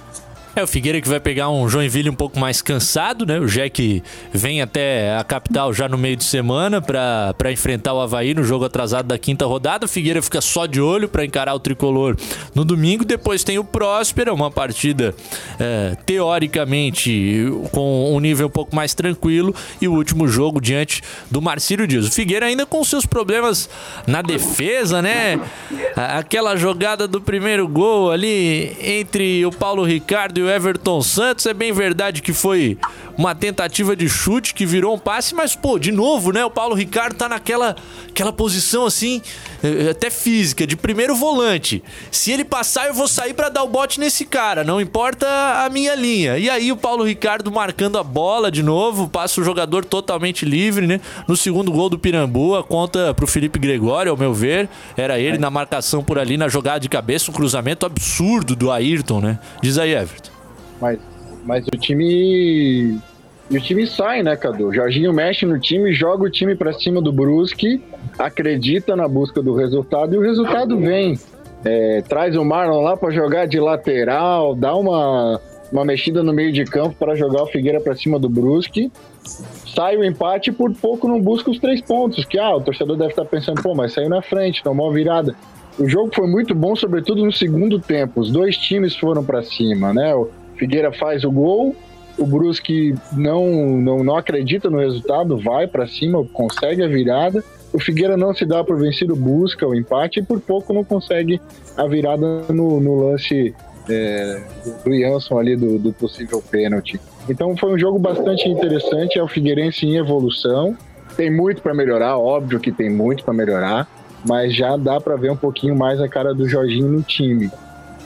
É, o Figueira que vai pegar um Joinville um pouco mais cansado, né? O Jack vem até a capital já no meio de semana para enfrentar o Havaí no jogo atrasado da quinta rodada. O Figueira fica só de olho para encarar o tricolor no domingo. Depois tem o Próspera, uma partida é, teoricamente com um nível um pouco mais tranquilo. E o último jogo diante do Marcílio Dias. O Figueira ainda com seus problemas na defesa, né? Aquela jogada do primeiro gol ali entre o Paulo Ricardo e o Everton Santos. É bem verdade que foi uma tentativa de chute que virou um passe, mas, pô, de novo, né? O Paulo Ricardo tá naquela aquela posição assim, eh, até física, de primeiro volante. Se ele passar, eu vou sair para dar o bote nesse cara, não importa a minha linha. E aí o Paulo Ricardo marcando a bola de novo, passa o jogador totalmente livre, né? No segundo gol do Pirambu, a conta pro Felipe Gregório, ao meu ver, era ele na marcação por ali, na jogada de cabeça, um cruzamento absurdo do Ayrton, né? Diz aí, Everton. Mas, mas o time. E o time sai, né, Cadu? O Jorginho mexe no time, joga o time para cima do Brusque, acredita na busca do resultado e o resultado vem. É, traz o Marlon lá para jogar de lateral, dá uma, uma mexida no meio de campo para jogar o Figueira para cima do Brusque. Sai o empate e por pouco não busca os três pontos. Que ah, o torcedor deve estar pensando, pô, mas saiu na frente, tomou uma virada. O jogo foi muito bom, sobretudo no segundo tempo. Os dois times foram para cima, né? Figueira faz o gol, o Brusque não, não, não acredita no resultado, vai para cima, consegue a virada. O Figueira não se dá por vencido, busca o empate e por pouco não consegue a virada no, no lance é, do Jansson ali do, do possível pênalti. Então foi um jogo bastante interessante, é o Figueirense em evolução. Tem muito para melhorar, óbvio que tem muito para melhorar, mas já dá para ver um pouquinho mais a cara do Jorginho no time.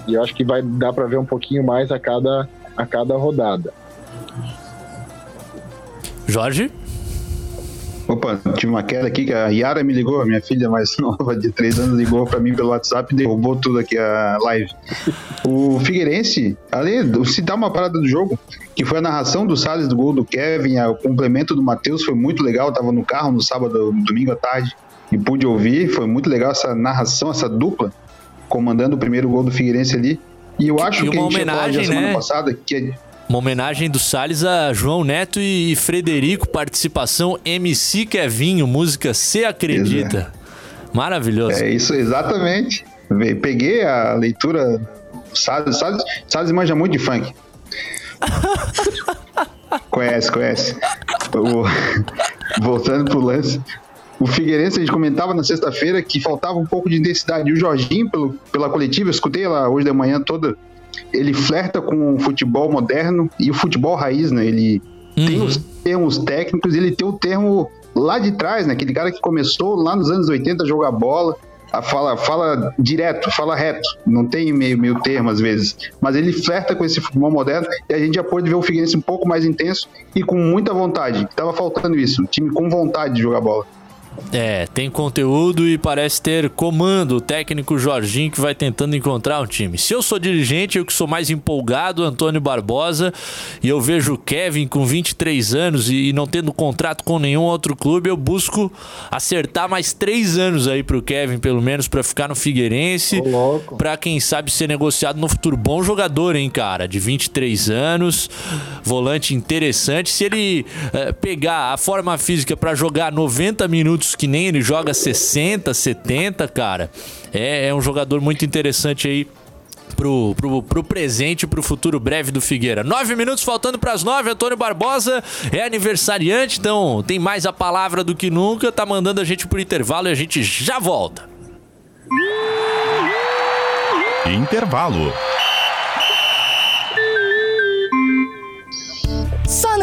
E eu acho que vai dar para ver um pouquinho mais a cada, a cada rodada. Jorge? Opa, tive uma queda aqui que a Yara me ligou, a minha filha mais nova de 3 anos ligou para mim pelo WhatsApp e derrubou tudo aqui a live. O Figueirense, além de se dar uma parada do jogo, que foi a narração do Salles do gol do Kevin, o complemento do Matheus foi muito legal, eu tava no carro no sábado, domingo à tarde e pude ouvir, foi muito legal essa narração, essa dupla comandando o primeiro gol do Figueirense ali. E eu acho E que a uma gente falar já homenagem, semana né? passada que é Uma homenagem do Salles a João Neto e Frederico, participação MC Kevinho, música Se Acredita. Maravilhoso. É isso, exatamente. Peguei a leitura. Salles, Salles, Salles manja muito de funk. conhece, conhece. Voltando pro lance. O Figueirense, a gente comentava na sexta-feira que faltava um pouco de intensidade. E o Jorginho, pelo, pela coletiva, eu escutei ela hoje da manhã toda. Ele flerta com o futebol moderno e o futebol raiz, né? Ele tem os termos técnicos, ele tem o termo lá de trás, né? Aquele cara que começou lá nos anos 80 a jogar bola, a fala, fala direto, fala reto, não tem meio, meio termo às vezes. Mas ele flerta com esse futebol moderno e a gente já pôde ver o Figueirense um pouco mais intenso e com muita vontade. Tava faltando isso, um time com vontade de jogar bola. É, tem conteúdo e parece ter comando o técnico Jorginho que vai tentando encontrar um time. Se eu sou dirigente, eu que sou mais empolgado, Antônio Barbosa, e eu vejo o Kevin com 23 anos e não tendo contrato com nenhum outro clube, eu busco acertar mais três anos aí pro Kevin, pelo menos, pra ficar no Figueirense, pra quem sabe ser negociado no futuro. Bom jogador, hein, cara, de 23 anos, volante interessante. Se ele eh, pegar a forma física pra jogar 90 minutos que nem ele joga 60, 70, cara, é, é um jogador muito interessante aí pro, pro, pro presente e pro futuro breve do Figueira. Nove minutos faltando pras nove, Antônio Barbosa é aniversariante, então tem mais a palavra do que nunca, tá mandando a gente pro intervalo e a gente já volta. Intervalo.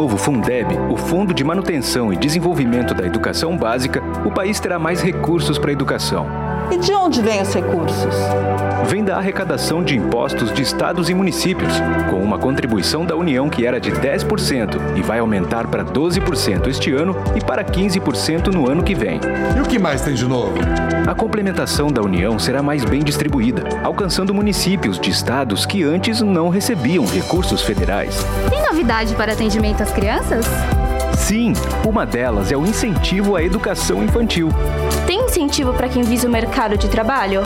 Novo Fundeb, o Fundo de Manutenção e Desenvolvimento da Educação Básica, o país terá mais recursos para a educação. E de onde vêm os recursos? Vem da arrecadação de impostos de estados e municípios, com uma contribuição da União que era de 10% e vai aumentar para 12% este ano e para 15% no ano que vem. E o que mais tem de novo? A complementação da União será mais bem distribuída, alcançando municípios de estados que antes não recebiam recursos federais. Tem novidade para atendimento às crianças? Sim, uma delas é o incentivo à educação infantil. Tem incentivo para quem visa o mercado de trabalho?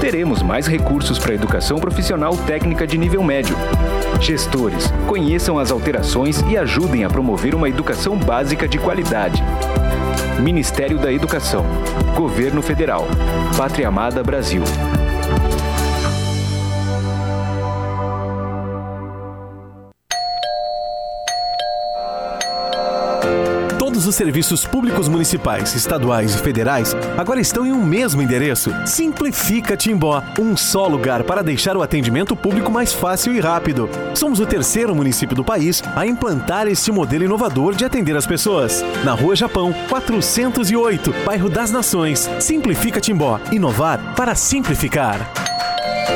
Teremos mais recursos para a educação profissional técnica de nível médio. Gestores, conheçam as alterações e ajudem a promover uma educação básica de qualidade. Ministério da Educação. Governo Federal. Pátria Amada Brasil. Todos os serviços públicos municipais, estaduais e federais agora estão em um mesmo endereço. Simplifica Timbó, um só lugar para deixar o atendimento público mais fácil e rápido. Somos o terceiro município do país a implantar este modelo inovador de atender as pessoas. Na Rua Japão, 408, bairro das Nações. Simplifica Timbó, inovar para simplificar.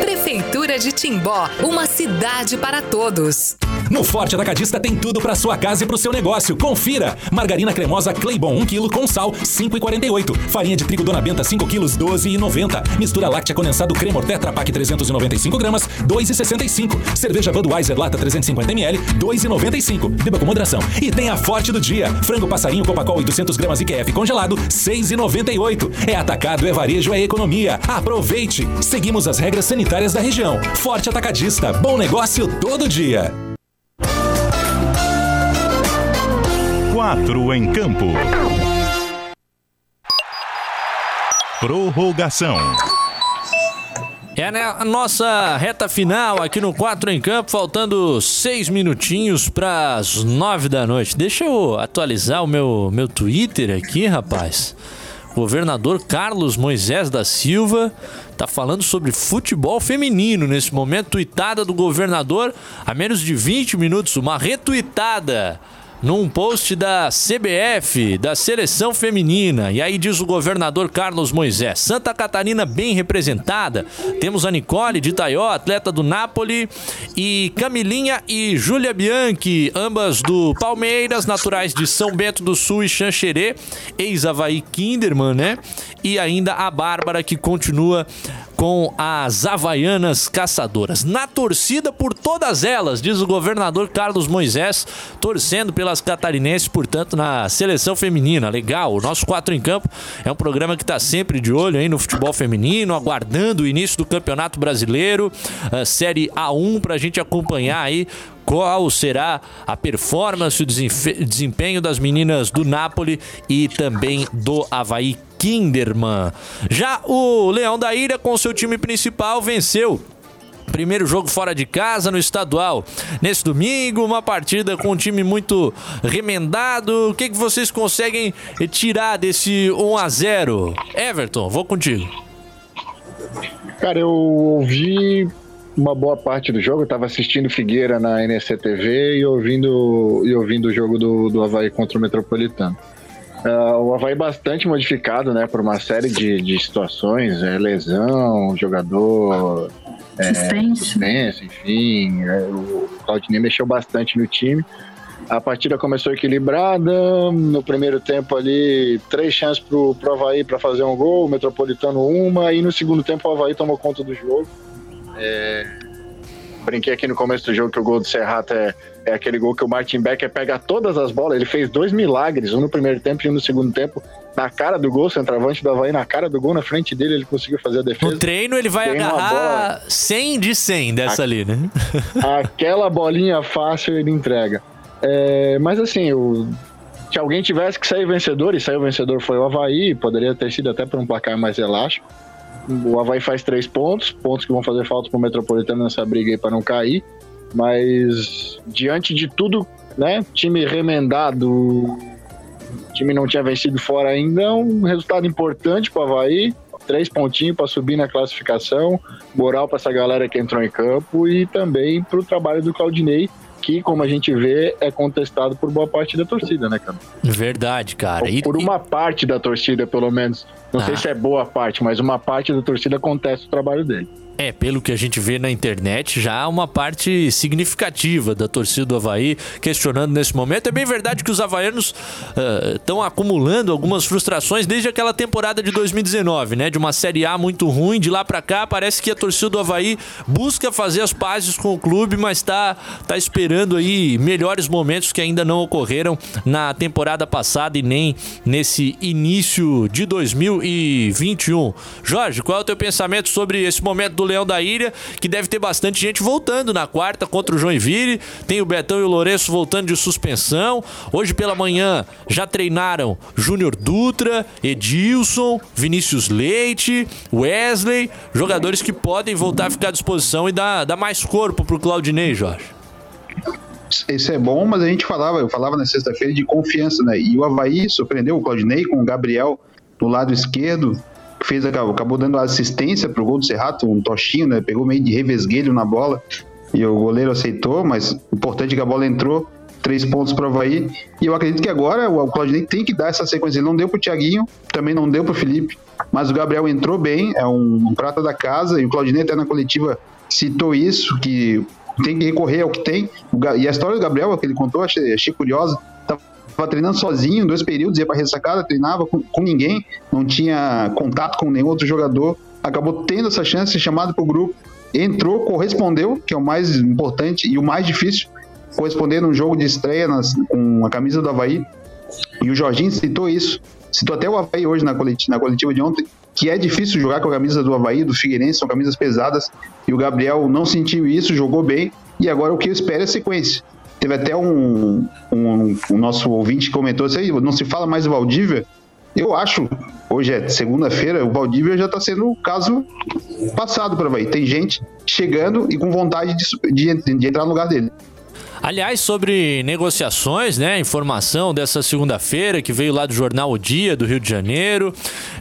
Prefeitura de Timbó, uma cidade para todos. No Forte Atacadista tem tudo para sua casa e para o seu negócio. Confira! Margarina cremosa Claybon 1 kg com sal 5,48. Farinha de trigo Dona Benta 5 kg 12,90. Mistura láctea condensado Cremor Tetra Pak 395 gramas 2,65. Cerveja Budweiser lata 350 ml 2,95. Beba com moderação. E tem a Forte do dia. Frango passarinho Copacol 800 gramas IQF congelado 6,98. É atacado, é varejo, é economia. Aproveite! Seguimos as regras sanitárias da região. Forte Atacadista. Bom negócio todo dia. Quatro em campo. Prorrogação. É né, a nossa reta final aqui no 4 em Campo, faltando seis minutinhos para as nove da noite. Deixa eu atualizar o meu, meu Twitter aqui, rapaz. Governador Carlos Moisés da Silva tá falando sobre futebol feminino nesse momento. Tweetada do governador há menos de 20 minutos, uma retuitada num post da CBF, da seleção feminina. E aí diz o governador Carlos Moisés: Santa Catarina bem representada. Temos a Nicole de Itaió, atleta do Napoli, e Camilinha e Júlia Bianchi, ambas do Palmeiras, naturais de São Bento do Sul e Xanxerê, ex-Havaí Kinderman, né? E ainda a Bárbara que continua com as Havaianas Caçadoras. Na torcida por todas elas, diz o governador Carlos Moisés, torcendo pelas catarinenses, portanto, na seleção feminina. Legal, o nosso 4 em Campo é um programa que está sempre de olho aí no futebol feminino, aguardando o início do Campeonato Brasileiro, a Série A1, para a gente acompanhar aí qual será a performance, o desempenho das meninas do Napoli e também do Havaí Kinderman. Já o Leão da Ilha, com seu time principal, venceu Primeiro jogo fora de casa no estadual. Nesse domingo, uma partida com um time muito remendado. O que, que vocês conseguem tirar desse 1 a 0 Everton, vou contigo. Cara, eu ouvi uma boa parte do jogo. Eu tava assistindo Figueira na NSC TV e ouvindo, e ouvindo o jogo do, do Havaí contra o Metropolitano. Uh, o Havaí bastante modificado, né, por uma série de, de situações, é, lesão, jogador, assistência, é, enfim, é, o Claudinei mexeu bastante no time. A partida começou equilibrada, no primeiro tempo ali, três chances pro, pro Havaí para fazer um gol, o Metropolitano uma, e no segundo tempo o Havaí tomou conta do jogo. É, brinquei aqui no começo do jogo que o gol do Serrato é, é aquele gol que o Martin Becker pega todas as bolas. Ele fez dois milagres, um no primeiro tempo e um no segundo tempo, na cara do gol, centroavante do Havaí, na cara do gol, na frente dele, ele conseguiu fazer a defesa. No treino ele vai uma agarrar bola- 100 de 100 dessa ali, né? Aquela bolinha fácil ele entrega. É, mas assim, o, se alguém tivesse que sair vencedor, e saiu vencedor foi o Havaí, poderia ter sido até por um placar mais elástico. O Havaí faz três pontos, pontos que vão fazer falta pro Metropolitano nessa briga aí para não cair. Mas diante de tudo, né? Time remendado, o time não tinha vencido fora ainda, é um resultado importante pro Havaí. Três pontinhos para subir na classificação, moral para essa galera que entrou em campo e também para o trabalho do Claudinei, que, como a gente vê, é contestado por boa parte da torcida, né, cara? Verdade, cara. E, Por uma parte da torcida, pelo menos. Não sei Ah. se é boa parte, mas uma parte da torcida contesta o trabalho dele. É, pelo que a gente vê na internet, já há uma parte significativa da torcida do Havaí questionando nesse momento. É bem verdade que os havaianos estão acumulando algumas frustrações desde aquela temporada de 2019, né? De uma Série A muito ruim, de lá pra cá, parece que a torcida do Havaí busca fazer as pazes com o clube, mas tá, tá esperando aí melhores momentos que ainda não ocorreram na temporada passada e nem nesse início de 2021. Jorge, qual é o teu pensamento sobre esse momento do Leão da Ilha, que deve ter bastante gente voltando na quarta contra o Joinville, tem o Betão e o Lourenço voltando de suspensão, hoje pela manhã já treinaram Júnior Dutra, Edilson, Vinícius Leite, Wesley, jogadores que podem voltar a ficar à disposição e dar, dar mais corpo pro Claudinei, Jorge. Isso é bom, mas a gente falava, eu falava na sexta-feira de confiança, né? E o Havaí surpreendeu o Claudinei com o Gabriel do lado esquerdo, fez, acabou dando assistência pro gol do Serrato, um tochinho, né? Pegou meio de revesguelho na bola e o goleiro aceitou, mas o importante é que a bola entrou, três pontos pro Havaí. E eu acredito que agora o Claudinei tem que dar essa sequência. Ele não deu pro Thiaguinho, também não deu pro Felipe, mas o Gabriel entrou bem, é um, um prata da casa, e o Claudinei até na coletiva citou isso, que tem que recorrer ao que tem. O E a história do Gabriel, que ele contou, achei, achei curiosa. Tava treinando sozinho, dois períodos, ia pra ressacada, treinava com, com ninguém, não tinha contato com nenhum outro jogador. Acabou tendo essa chance, chamado pro grupo, entrou, correspondeu, que é o mais importante e o mais difícil, corresponder num jogo de estreia nas- com a camisa do Havaí. E o Jorginho citou isso, citou até o Havaí hoje na coletiva, na coletiva de ontem, que é difícil jogar com a camisa do Havaí, do Figueirense, são camisas pesadas, e o Gabriel não sentiu isso, jogou bem, e agora o que eu espero é sequência. Teve até um, um, um nosso ouvinte comentou aí, não se fala mais do Valdívia, eu acho, hoje é segunda-feira, o Valdívia já está sendo o caso passado para Havaí. Tem gente chegando e com vontade de, de, de entrar no lugar dele. Aliás, sobre negociações, né? Informação dessa segunda-feira que veio lá do jornal O Dia do Rio de Janeiro,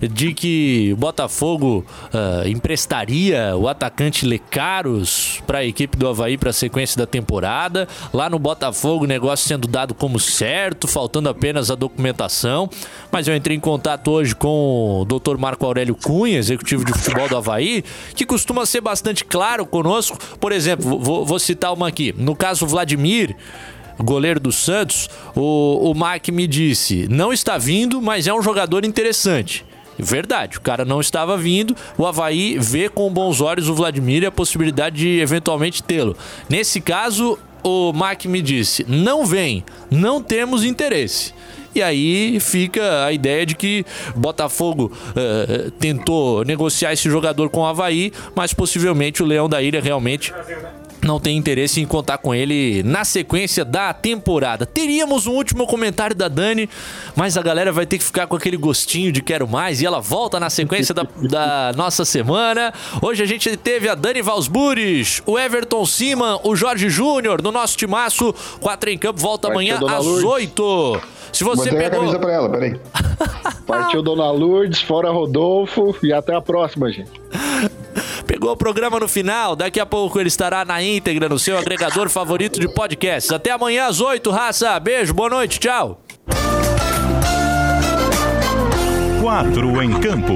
de que o Botafogo ah, emprestaria o atacante Lecaros para a equipe do Havaí para a sequência da temporada. Lá no Botafogo, o negócio sendo dado como certo, faltando apenas a documentação. Mas eu entrei em contato hoje com o Dr. Marco Aurélio Cunha, executivo de futebol do Havaí, que costuma ser bastante claro conosco. Por exemplo, vou, vou citar uma aqui. No caso, Vladimir, goleiro do Santos, o, o Mark me disse: não está vindo, mas é um jogador interessante. Verdade, o cara não estava vindo. O Havaí vê com bons olhos o Vladimir e a possibilidade de eventualmente tê-lo. Nesse caso, o Mark me disse: não vem, não temos interesse. E aí fica a ideia de que Botafogo eh, tentou negociar esse jogador com o Havaí, mas possivelmente o Leão da Ilha realmente não tem interesse em contar com ele na sequência da temporada. Teríamos um último comentário da Dani, mas a galera vai ter que ficar com aquele gostinho de quero mais e ela volta na sequência da, da nossa semana. Hoje a gente teve a Dani Valsburis, o Everton Siman, o Jorge Júnior no nosso timaço. Quatro em campo, volta amanhã Dona às Lourdes. 8. Se você a pegou. camisa pra ela, peraí. Partiu Dona Lourdes, fora Rodolfo e até a próxima, gente. Pegou o programa no final, daqui a pouco ele estará na íntegra no seu agregador favorito de podcasts. Até amanhã às 8, raça. Beijo, boa noite, tchau. Quatro em campo.